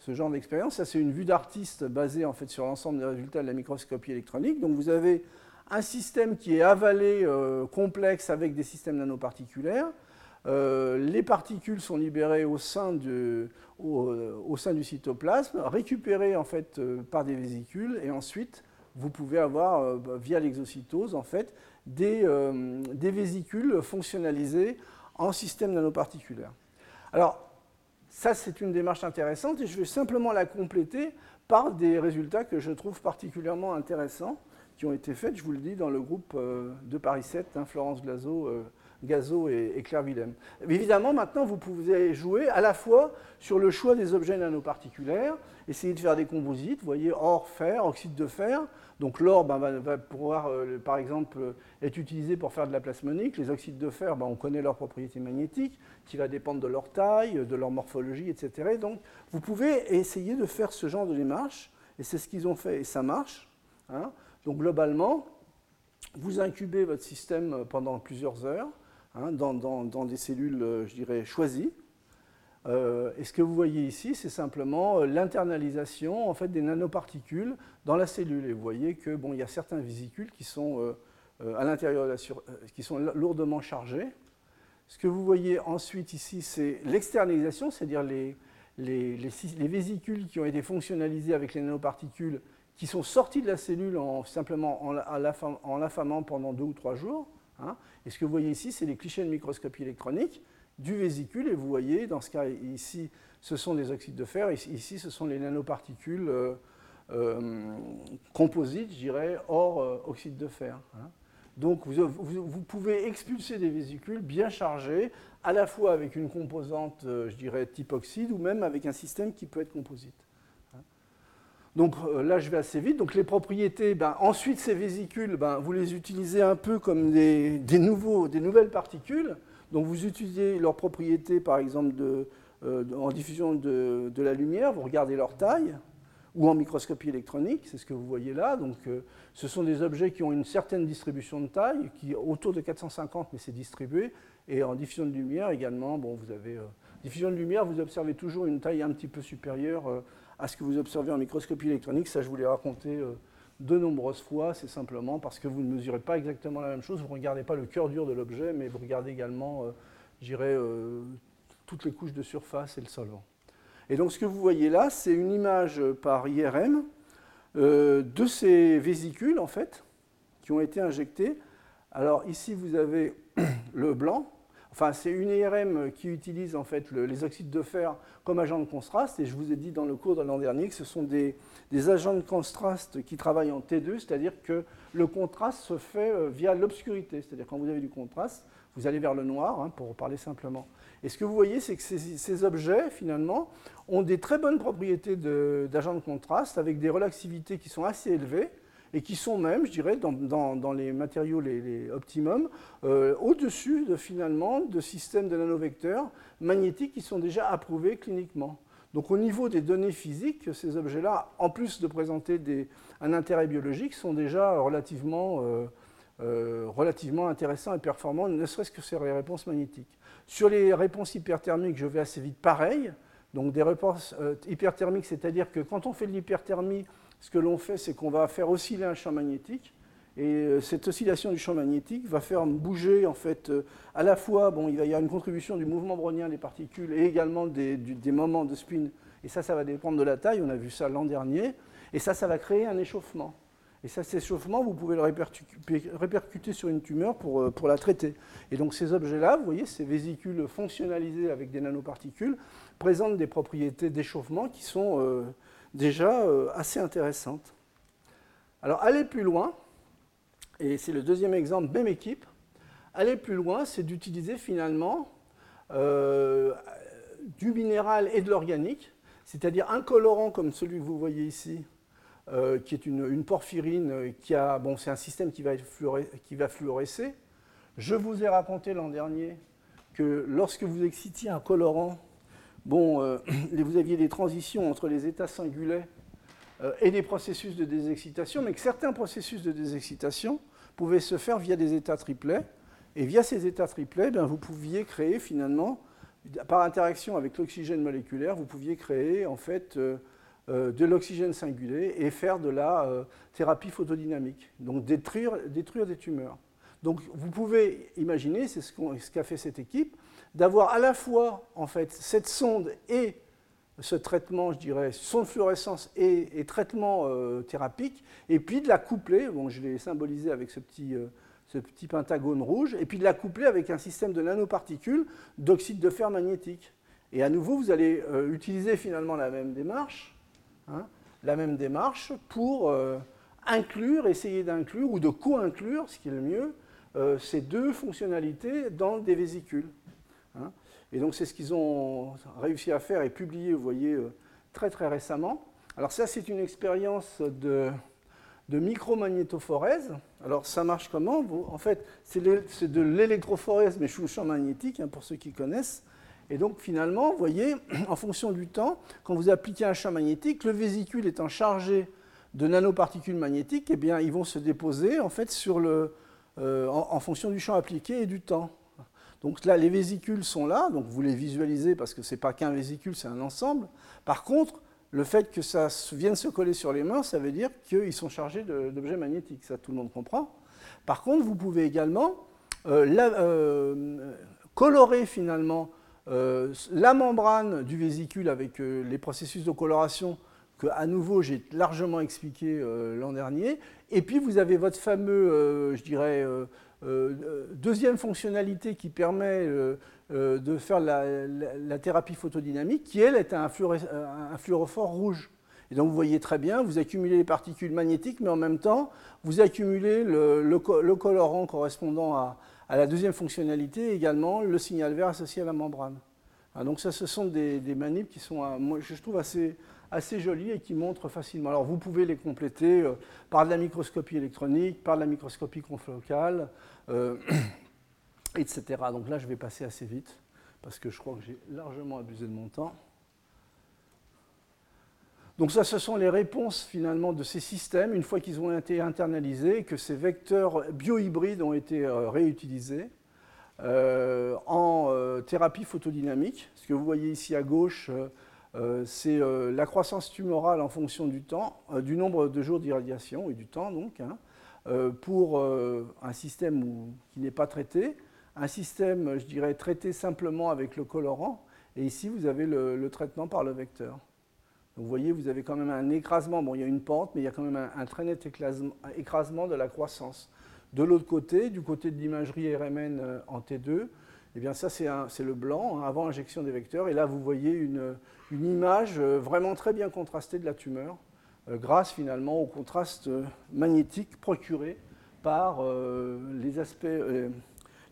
ce genre d'expérience. Ça, c'est une vue d'artiste basée en fait sur l'ensemble des résultats de la microscopie électronique. Donc vous avez un système qui est avalé euh, complexe avec des systèmes nanoparticulaires. Euh, les particules sont libérées au sein, de, au, sein, du cytoplasme, récupérées en fait euh, par des vésicules, et ensuite vous pouvez avoir via l'exocytose en fait euh, des, vésicules fonctionnalisées en système nanoparticulaire. Alors, ça, c'est une démarche intéressante et je vais simplement la compléter par des résultats que je trouve particulièrement intéressants, qui ont été faites, je vous le dis, dans le groupe de Paris 7, hein, Florence Glazo, Gazo et, Claire Willem. Évidemment, maintenant, vous pouvez jouer à la fois sur le choix des objets nanoparticulaires, essayer de faire des composites, voyez, or, fer, oxyde de fer. Donc l'or ben, va, pouvoir, euh, par exemple, être utilisé pour faire de la plasmonique. Les oxydes de fer, ben, on connaît leurs propriétés magnétiques, qui va dépendre de leur taille, de leur morphologie, etc. donc vous pouvez essayer de faire ce genre de démarche, et c'est ce qu'ils ont fait, et ça marche. Hein. Donc globalement, vous incubez votre système pendant plusieurs heures, Hein, dans, des cellules, euh, je dirais, choisies. Euh, et ce que vous voyez ici, c'est simplement euh, l'internalisation en fait, des nanoparticules dans la cellule. Et vous voyez que bon, y a certains vésicules qui sont à l'intérieur qui sont lourdement chargés. Ce que vous voyez ensuite ici, c'est l'externalisation, c'est-à-dire les, les, les, vésicules qui ont été fonctionnalisées avec les nanoparticules qui sont sortis de la cellule en, simplement en l'affamant pendant deux ou trois jours. Hein. Et ce que vous voyez ici, c'est les clichés de microscopie électronique du vésicule. Et vous voyez, dans ce cas ici, ce sont des oxydes de fer. Ici, ce sont les nanoparticules euh, euh, composites, je dirais, hors euh, oxyde de fer. Hein. Donc vous, pouvez expulser des vésicules bien chargés, à la fois avec une composante, je dirais, type oxyde, ou même avec un système qui peut être composite. Donc euh, là, je vais assez vite. Donc les propriétés, ben, ensuite ces vésicules, ben, vous les utilisez un peu comme des, nouvelles particules. Donc vous utilisez leurs propriétés, par exemple, euh, en diffusion de, la lumière, vous regardez leur taille, ou en microscopie électronique, c'est ce que vous voyez là. Donc euh, ce sont des objets qui ont une certaine distribution de taille, qui autour de 450, mais c'est distribué. Et en diffusion de lumière également, bon, vous avez... diffusion de lumière, vous observez toujours une taille un petit peu supérieure à ce que vous observez en microscopie électronique. Ça, je vous l'ai raconté euh, de nombreuses fois. C'est simplement parce que vous ne mesurez pas exactement la même chose. Vous ne regardez pas le cœur dur de l'objet, mais vous regardez également, euh, j'irais, euh, toutes les couches de surface et le solvant. Et donc, ce que vous voyez là, c'est une image par IRM de ces vésicules, en fait, qui ont été injectées. Alors, ici, vous avez [clears throat] le blanc, Enfin, c'est une IRM qui utilise en fait les oxydes de fer comme agent de contraste. Et je vous ai dit dans le cours de l'an dernier que ce sont des, agents de contraste qui travaillent en T2, c'est-à-dire que le contraste se fait euh, via l'obscurité. C'est-à-dire quand vous avez du contraste, vous allez vers le noir, hein, pour parler simplement. Et ce que vous voyez, c'est que ces, objets, finalement, ont des très bonnes propriétés d'agents de, de contraste avec des relaxivités qui sont assez élevées et qui sont même, je dirais, dans, les matériaux les, les euh, au-dessus de, finalement de systèmes de nanovecteurs magnétiques qui sont déjà approuvés cliniquement. Donc au niveau des données physiques, ces objets-là, en plus de présenter un intérêt biologique, sont déjà relativement, euh, euh, relativement intéressants et performants, ne serait-ce que sur les réponses magnétiques. Sur les réponses hyperthermiques, je vais assez vite pareil. Donc des réponses hyperthermiques, c'est-à-dire que quand on fait de l'hyperthermie, ce que l'on fait, c'est qu'on va faire osciller un champ magnétique. Et euh, cette oscillation du champ magnétique va faire bouger, en fait, euh, à la fois, bon, il va y avoir une contribution du mouvement brownien des particules et également des, moments de spin. Et ça, ça va dépendre de la taille. On a vu ça l'an dernier. Et ça, ça va créer un échauffement. Et ça, cet échauffement, vous pouvez le répercuter sur une tumeur pour, euh, pour la traiter. Et donc ces objets-là, vous voyez, ces vésicules fonctionnalisées avec des nanoparticules, présentent des propriétés d'échauffement qui sont déjà euh, assez intéressante. Alors aller plus loin, et c'est le deuxième exemple, même équipe, aller plus loin, c'est d'utiliser finalement euh, du minéral et de l'organique, c'est-à-dire un colorant comme celui que vous voyez ici, euh, qui est une, porphyrine, qui a, bon, c'est un système qui va, qui va fluorescer. Je vous ai raconté l'an dernier que lorsque vous excitiez un colorant bon, euh, [clears throat] vous aviez des transitions entre les états singulets euh, et des processus de désexcitation, mais que certains processus de désexcitation pouvaient se faire via des états triplets. Et via ces états triplets, ben, vous pouviez créer finalement, par interaction avec l'oxygène moléculaire, vous pouviez créer en fait euh, de l'oxygène singulé et faire de la thérapie photodynamique, donc détruire des tumeurs. Donc vous pouvez imaginer, c'est ce qu'a fait cette équipe, d'avoir à la fois en fait cette sonde et ce traitement, je dirais, sonde fluorescence et, traitement euh, thérapique, et puis de la coupler, bon, je l'ai symbolisé avec ce petit, euh, ce petit pentagone rouge, et puis de la coupler avec un système de nanoparticules d'oxyde de fer magnétique. Et à nouveau, vous allez euh, utiliser finalement la même démarche, hein, la même démarche pour inclure, essayer d'inclure ou de co-inclure, ce qui est le mieux, euh, ces deux fonctionnalités dans des vésicules. Et donc c'est ce qu'ils ont réussi à faire et publié, vous voyez, euh, très très récemment. Alors ça c'est une expérience de, de micromagnétophorèse. Alors ça marche comment? En fait c'est de l'électrophorèse mais sous le champ magnétique, hein, pour ceux qui connaissent. Et donc finalement, vous voyez, [clears throat] en fonction du temps, quand vous appliquez un champ magnétique, le vésicule étant chargé de nanoparticules magnétiques, eh bien, ils vont se déposer en fait sur le, euh, en, fonction du champ appliqué et du temps. Donc là, les vésicules sont là, donc vous les visualisez parce que ce n'est pas qu'un vésicule, c'est un ensemble. Par contre, le fait que ça vienne se coller sur les mains, ça veut dire qu'ils sont chargés d'objets magnétiques. Ça, tout le monde comprend. Par contre, vous pouvez également euh, euh, colorer finalement la membrane du vésicule avec les processus de coloration que à nouveau j'ai largement expliqué euh, l'an dernier. Et puis vous avez votre fameux, euh, je dirais, euh, deuxième fonctionnalité qui permet de faire la, thérapie photodynamique, qui elle est un, un fluorophore rouge. Et donc vous voyez très bien, vous accumulez les particules magnétiques, mais en même temps, vous accumulez le, colorant correspondant à, la deuxième fonctionnalité, également le signal vert associé à la membrane. Ah, donc ça, ce sont des, des manips qui sont, moi, je trouve, assez, assez jolis et qui montrent facilement. Alors vous pouvez les compléter euh, par de la microscopie électronique, par de la microscopie conflocale, euh, [clears throat] etc. Donc là, je vais passer assez vite parce que je crois que j'ai largement abusé de mon temps. Donc ça, ce sont les réponses finalement de ces systèmes, une fois qu'ils ont été internalisés, que ces vecteurs biohybrides ont été euh, réutilisés en thérapie photodynamique. Ce que vous voyez ici à gauche, euh, c'est euh, la croissance tumorale en fonction du temps, euh, du nombre de jours d'irradiation et du temps donc, hein, pour un système qui n'est pas traité, un système, je dirais, traité simplement avec le colorant, et ici vous avez le, traitement par le vecteur. Donc vous voyez, vous avez quand même un écrasement, bon il y a une pente, mais il y a quand même un, très net écrasement de la croissance. De l'autre côté, du côté de l'imagerie RMN en T2, eh bien ça c'est le blanc, hein, avant injection des vecteurs, et là vous voyez une, une image euh, vraiment très bien contrastée de la tumeur, euh, grâce finalement au contraste euh, magnétique procuré par les aspects,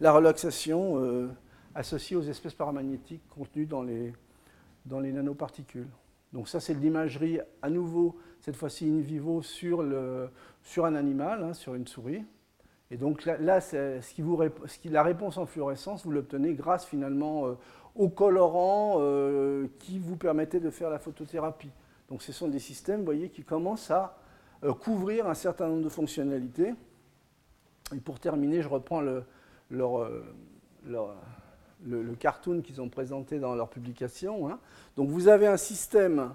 la relaxation associée aux espèces paramagnétiques contenues dans les, dans les nanoparticules. Donc ça, c'est de l'imagerie à nouveau, cette fois-ci in vivo, sur, le, sur un animal, hein, sur une souris. Et donc là, la réponse en fluorescence, vous l'obtenez grâce finalement au colorant euh, qui vous permettait de faire la photothérapie. Donc ce sont des systèmes, voyez, qui commencent à euh, couvrir un certain nombre de fonctionnalités. Et pour terminer, je reprends le, euh, le, cartoon qu'ils ont présenté dans leur publication. Hein. Donc vous avez un système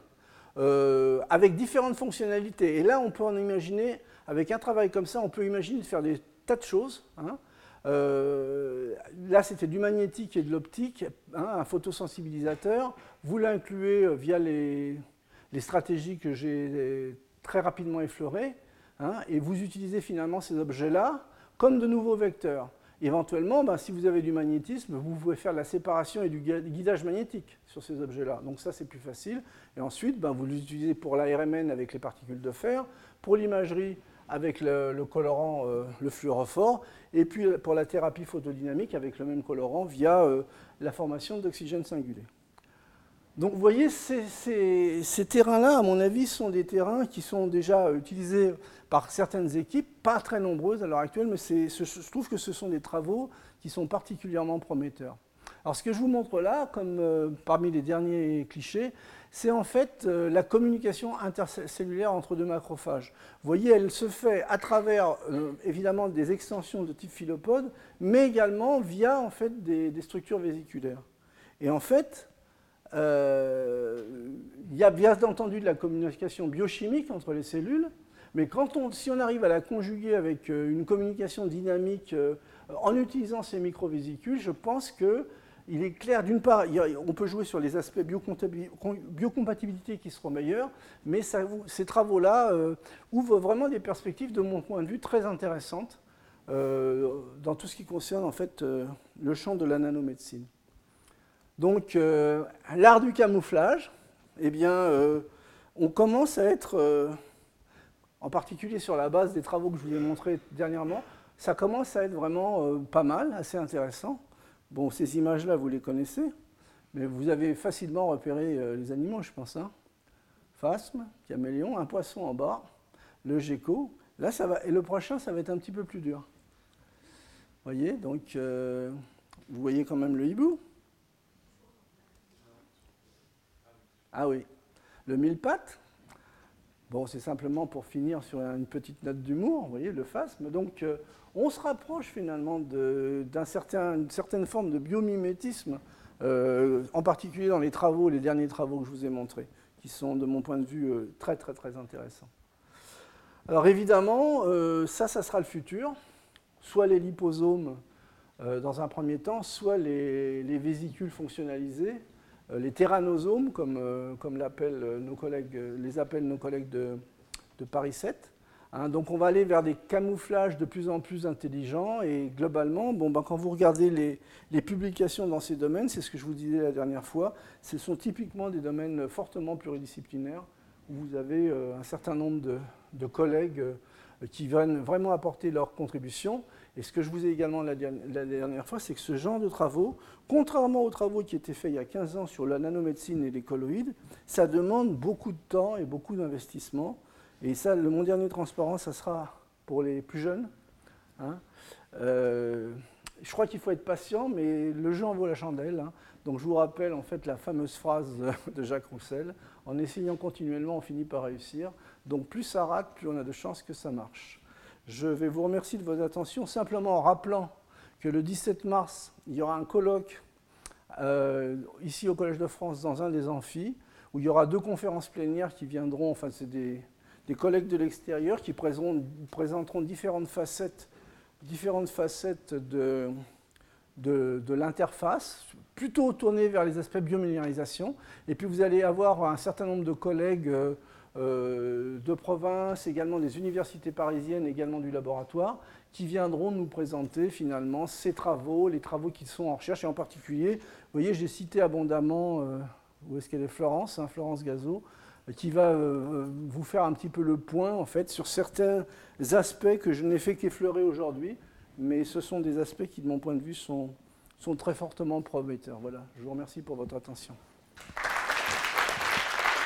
avec différentes fonctionnalités. Et là, on peut en imaginer, avec un travail comme ça, on peut imaginer de faire des tas de choses. Hein. Euh, là, c'était du magnétique et de l'optique, hein, un photosensibilisateur. Vous l'incluez euh, via les, stratégies que j'ai très rapidement effleurées, hein, et vous utilisez finalement ces objets-là comme de nouveaux vecteurs. Éventuellement, ben, si vous avez du magnétisme, vous pouvez faire la séparation et du guidage magnétique sur ces objets-là. Donc ça, c'est plus facile. Et ensuite, ben, vous l'utilisez pour la RMN avec les particules de fer, pour l'imagerie avec le, colorant, euh, le fluorophore, et puis euh, pour la thérapie photodynamique avec le même colorant via euh, la formation d'oxygène singulé. Donc vous voyez, ces, terrains-là, à mon avis, sont des terrains qui sont déjà utilisés par certaines équipes, pas très nombreuses à l'heure actuelle, mais je trouve que ce sont des travaux qui sont particulièrement prometteurs. Alors ce que je vous montre là, comme parmi les derniers clichés, c'est en fait euh, la communication intercellulaire entre deux macrophages. Vous voyez, elle se fait à travers euh, évidemment des extensions de type philopode, mais également via en fait des, structures vésiculaires. Et en fait, euh, il y a bien entendu de la communication biochimique entre les cellules, mais quand on, si on arrive à la conjuguer avec une communication dynamique en utilisant ces microvésicules, je pense que il est clair, d'une part, on peut jouer sur les aspects biocompatibilité qui seront meilleurs, mais ces travaux-là euh, ouvrent vraiment des perspectives, de mon point de vue, très intéressantes euh, dans tout ce qui concerne en fait euh, le champ de la nanomédecine. Donc, l'art du camouflage, eh bien, on commence à être en particulier sur la base des travaux que je vous ai montrés dernièrement, ça commence à être vraiment pas mal, assez intéressant. Bon, ces images-là, vous les connaissez, mais vous avez facilement repéré euh, les animaux, je pense. Hein. Phasme, caméléon, un poisson en bas, le gecko. Là, ça va, et le prochain, ça va être un petit peu plus dur. Vous voyez, donc, euh, vous voyez quand même le hibou. Ah oui, le mille pattes. Bon, c'est simplement pour finir sur une petite note d'humour, vous voyez, le phasme. Donc, euh, on se rapproche finalement d'une certain, certaine forme de biomimétisme, euh, en particulier dans les travaux, les derniers travaux que je vous ai montrés, qui sont, de mon point de vue, euh, très, très, très intéressants. Alors, évidemment, ça, ça sera le futur. Soit les liposomes, dans un premier temps, soit les vésicules fonctionnalisées, les terranosomes, comme, euh, comme nos collègues, les appellent nos collègues de, Paris 7. Hein. donc on va aller vers des camouflages de plus en plus intelligents et globalement, bon, ben, quand vous regardez les, publications dans ces domaines, c'est ce que je vous disais la dernière fois, ce sont typiquement des domaines fortement pluridisciplinaires où vous avez euh, un certain nombre de, de collègues qui viennent vraiment apporter leur contribution. Et ce que je vous ai également la, dernière fois, c'est que ce genre de travaux, contrairement aux travaux qui étaient faits il y a 15 ans sur la nanomédecine et les colloïdes, ça demande beaucoup de temps et beaucoup d'investissement. Et ça, le mon dernier transparent, ça sera pour les plus jeunes. Hein. Euh, je crois qu'il faut être patient, mais le jeu en vaut la chandelle. Hein. Donc je vous rappelle en fait la fameuse phrase [laughs] de Jacques Roussel en essayant continuellement, on finit par réussir. Donc plus ça rate, plus on a de chances que ça marche. Je vais vous remercier de votre attention simplement en rappelant que le 17 mars, il y aura un colloque euh, ici au Collège de France dans un des amphis, où il y aura deux conférences plénières qui viendront, enfin c'est des, collègues de l'extérieur qui présenteront, différentes facettes, différentes facettes de, l'interface, plutôt tournées vers les aspects biominérisation. Et puis vous allez avoir un certain nombre de collègues euh, euh, de province, également des universités parisiennes, également du laboratoire, qui viendront nous présenter finalement ces travaux, les travaux qui sont en recherche, et en particulier, vous voyez, j'ai cité abondamment, euh, où est-ce qu'elle est Florence, hein, Florence Gazot, qui va euh, vous faire un petit peu le point en fait sur certains aspects que je n'ai fait qu'effleurer aujourd'hui, mais ce sont des aspects qui, de mon point de vue, sont, sont très fortement prometteurs. Voilà, je vous remercie pour votre attention.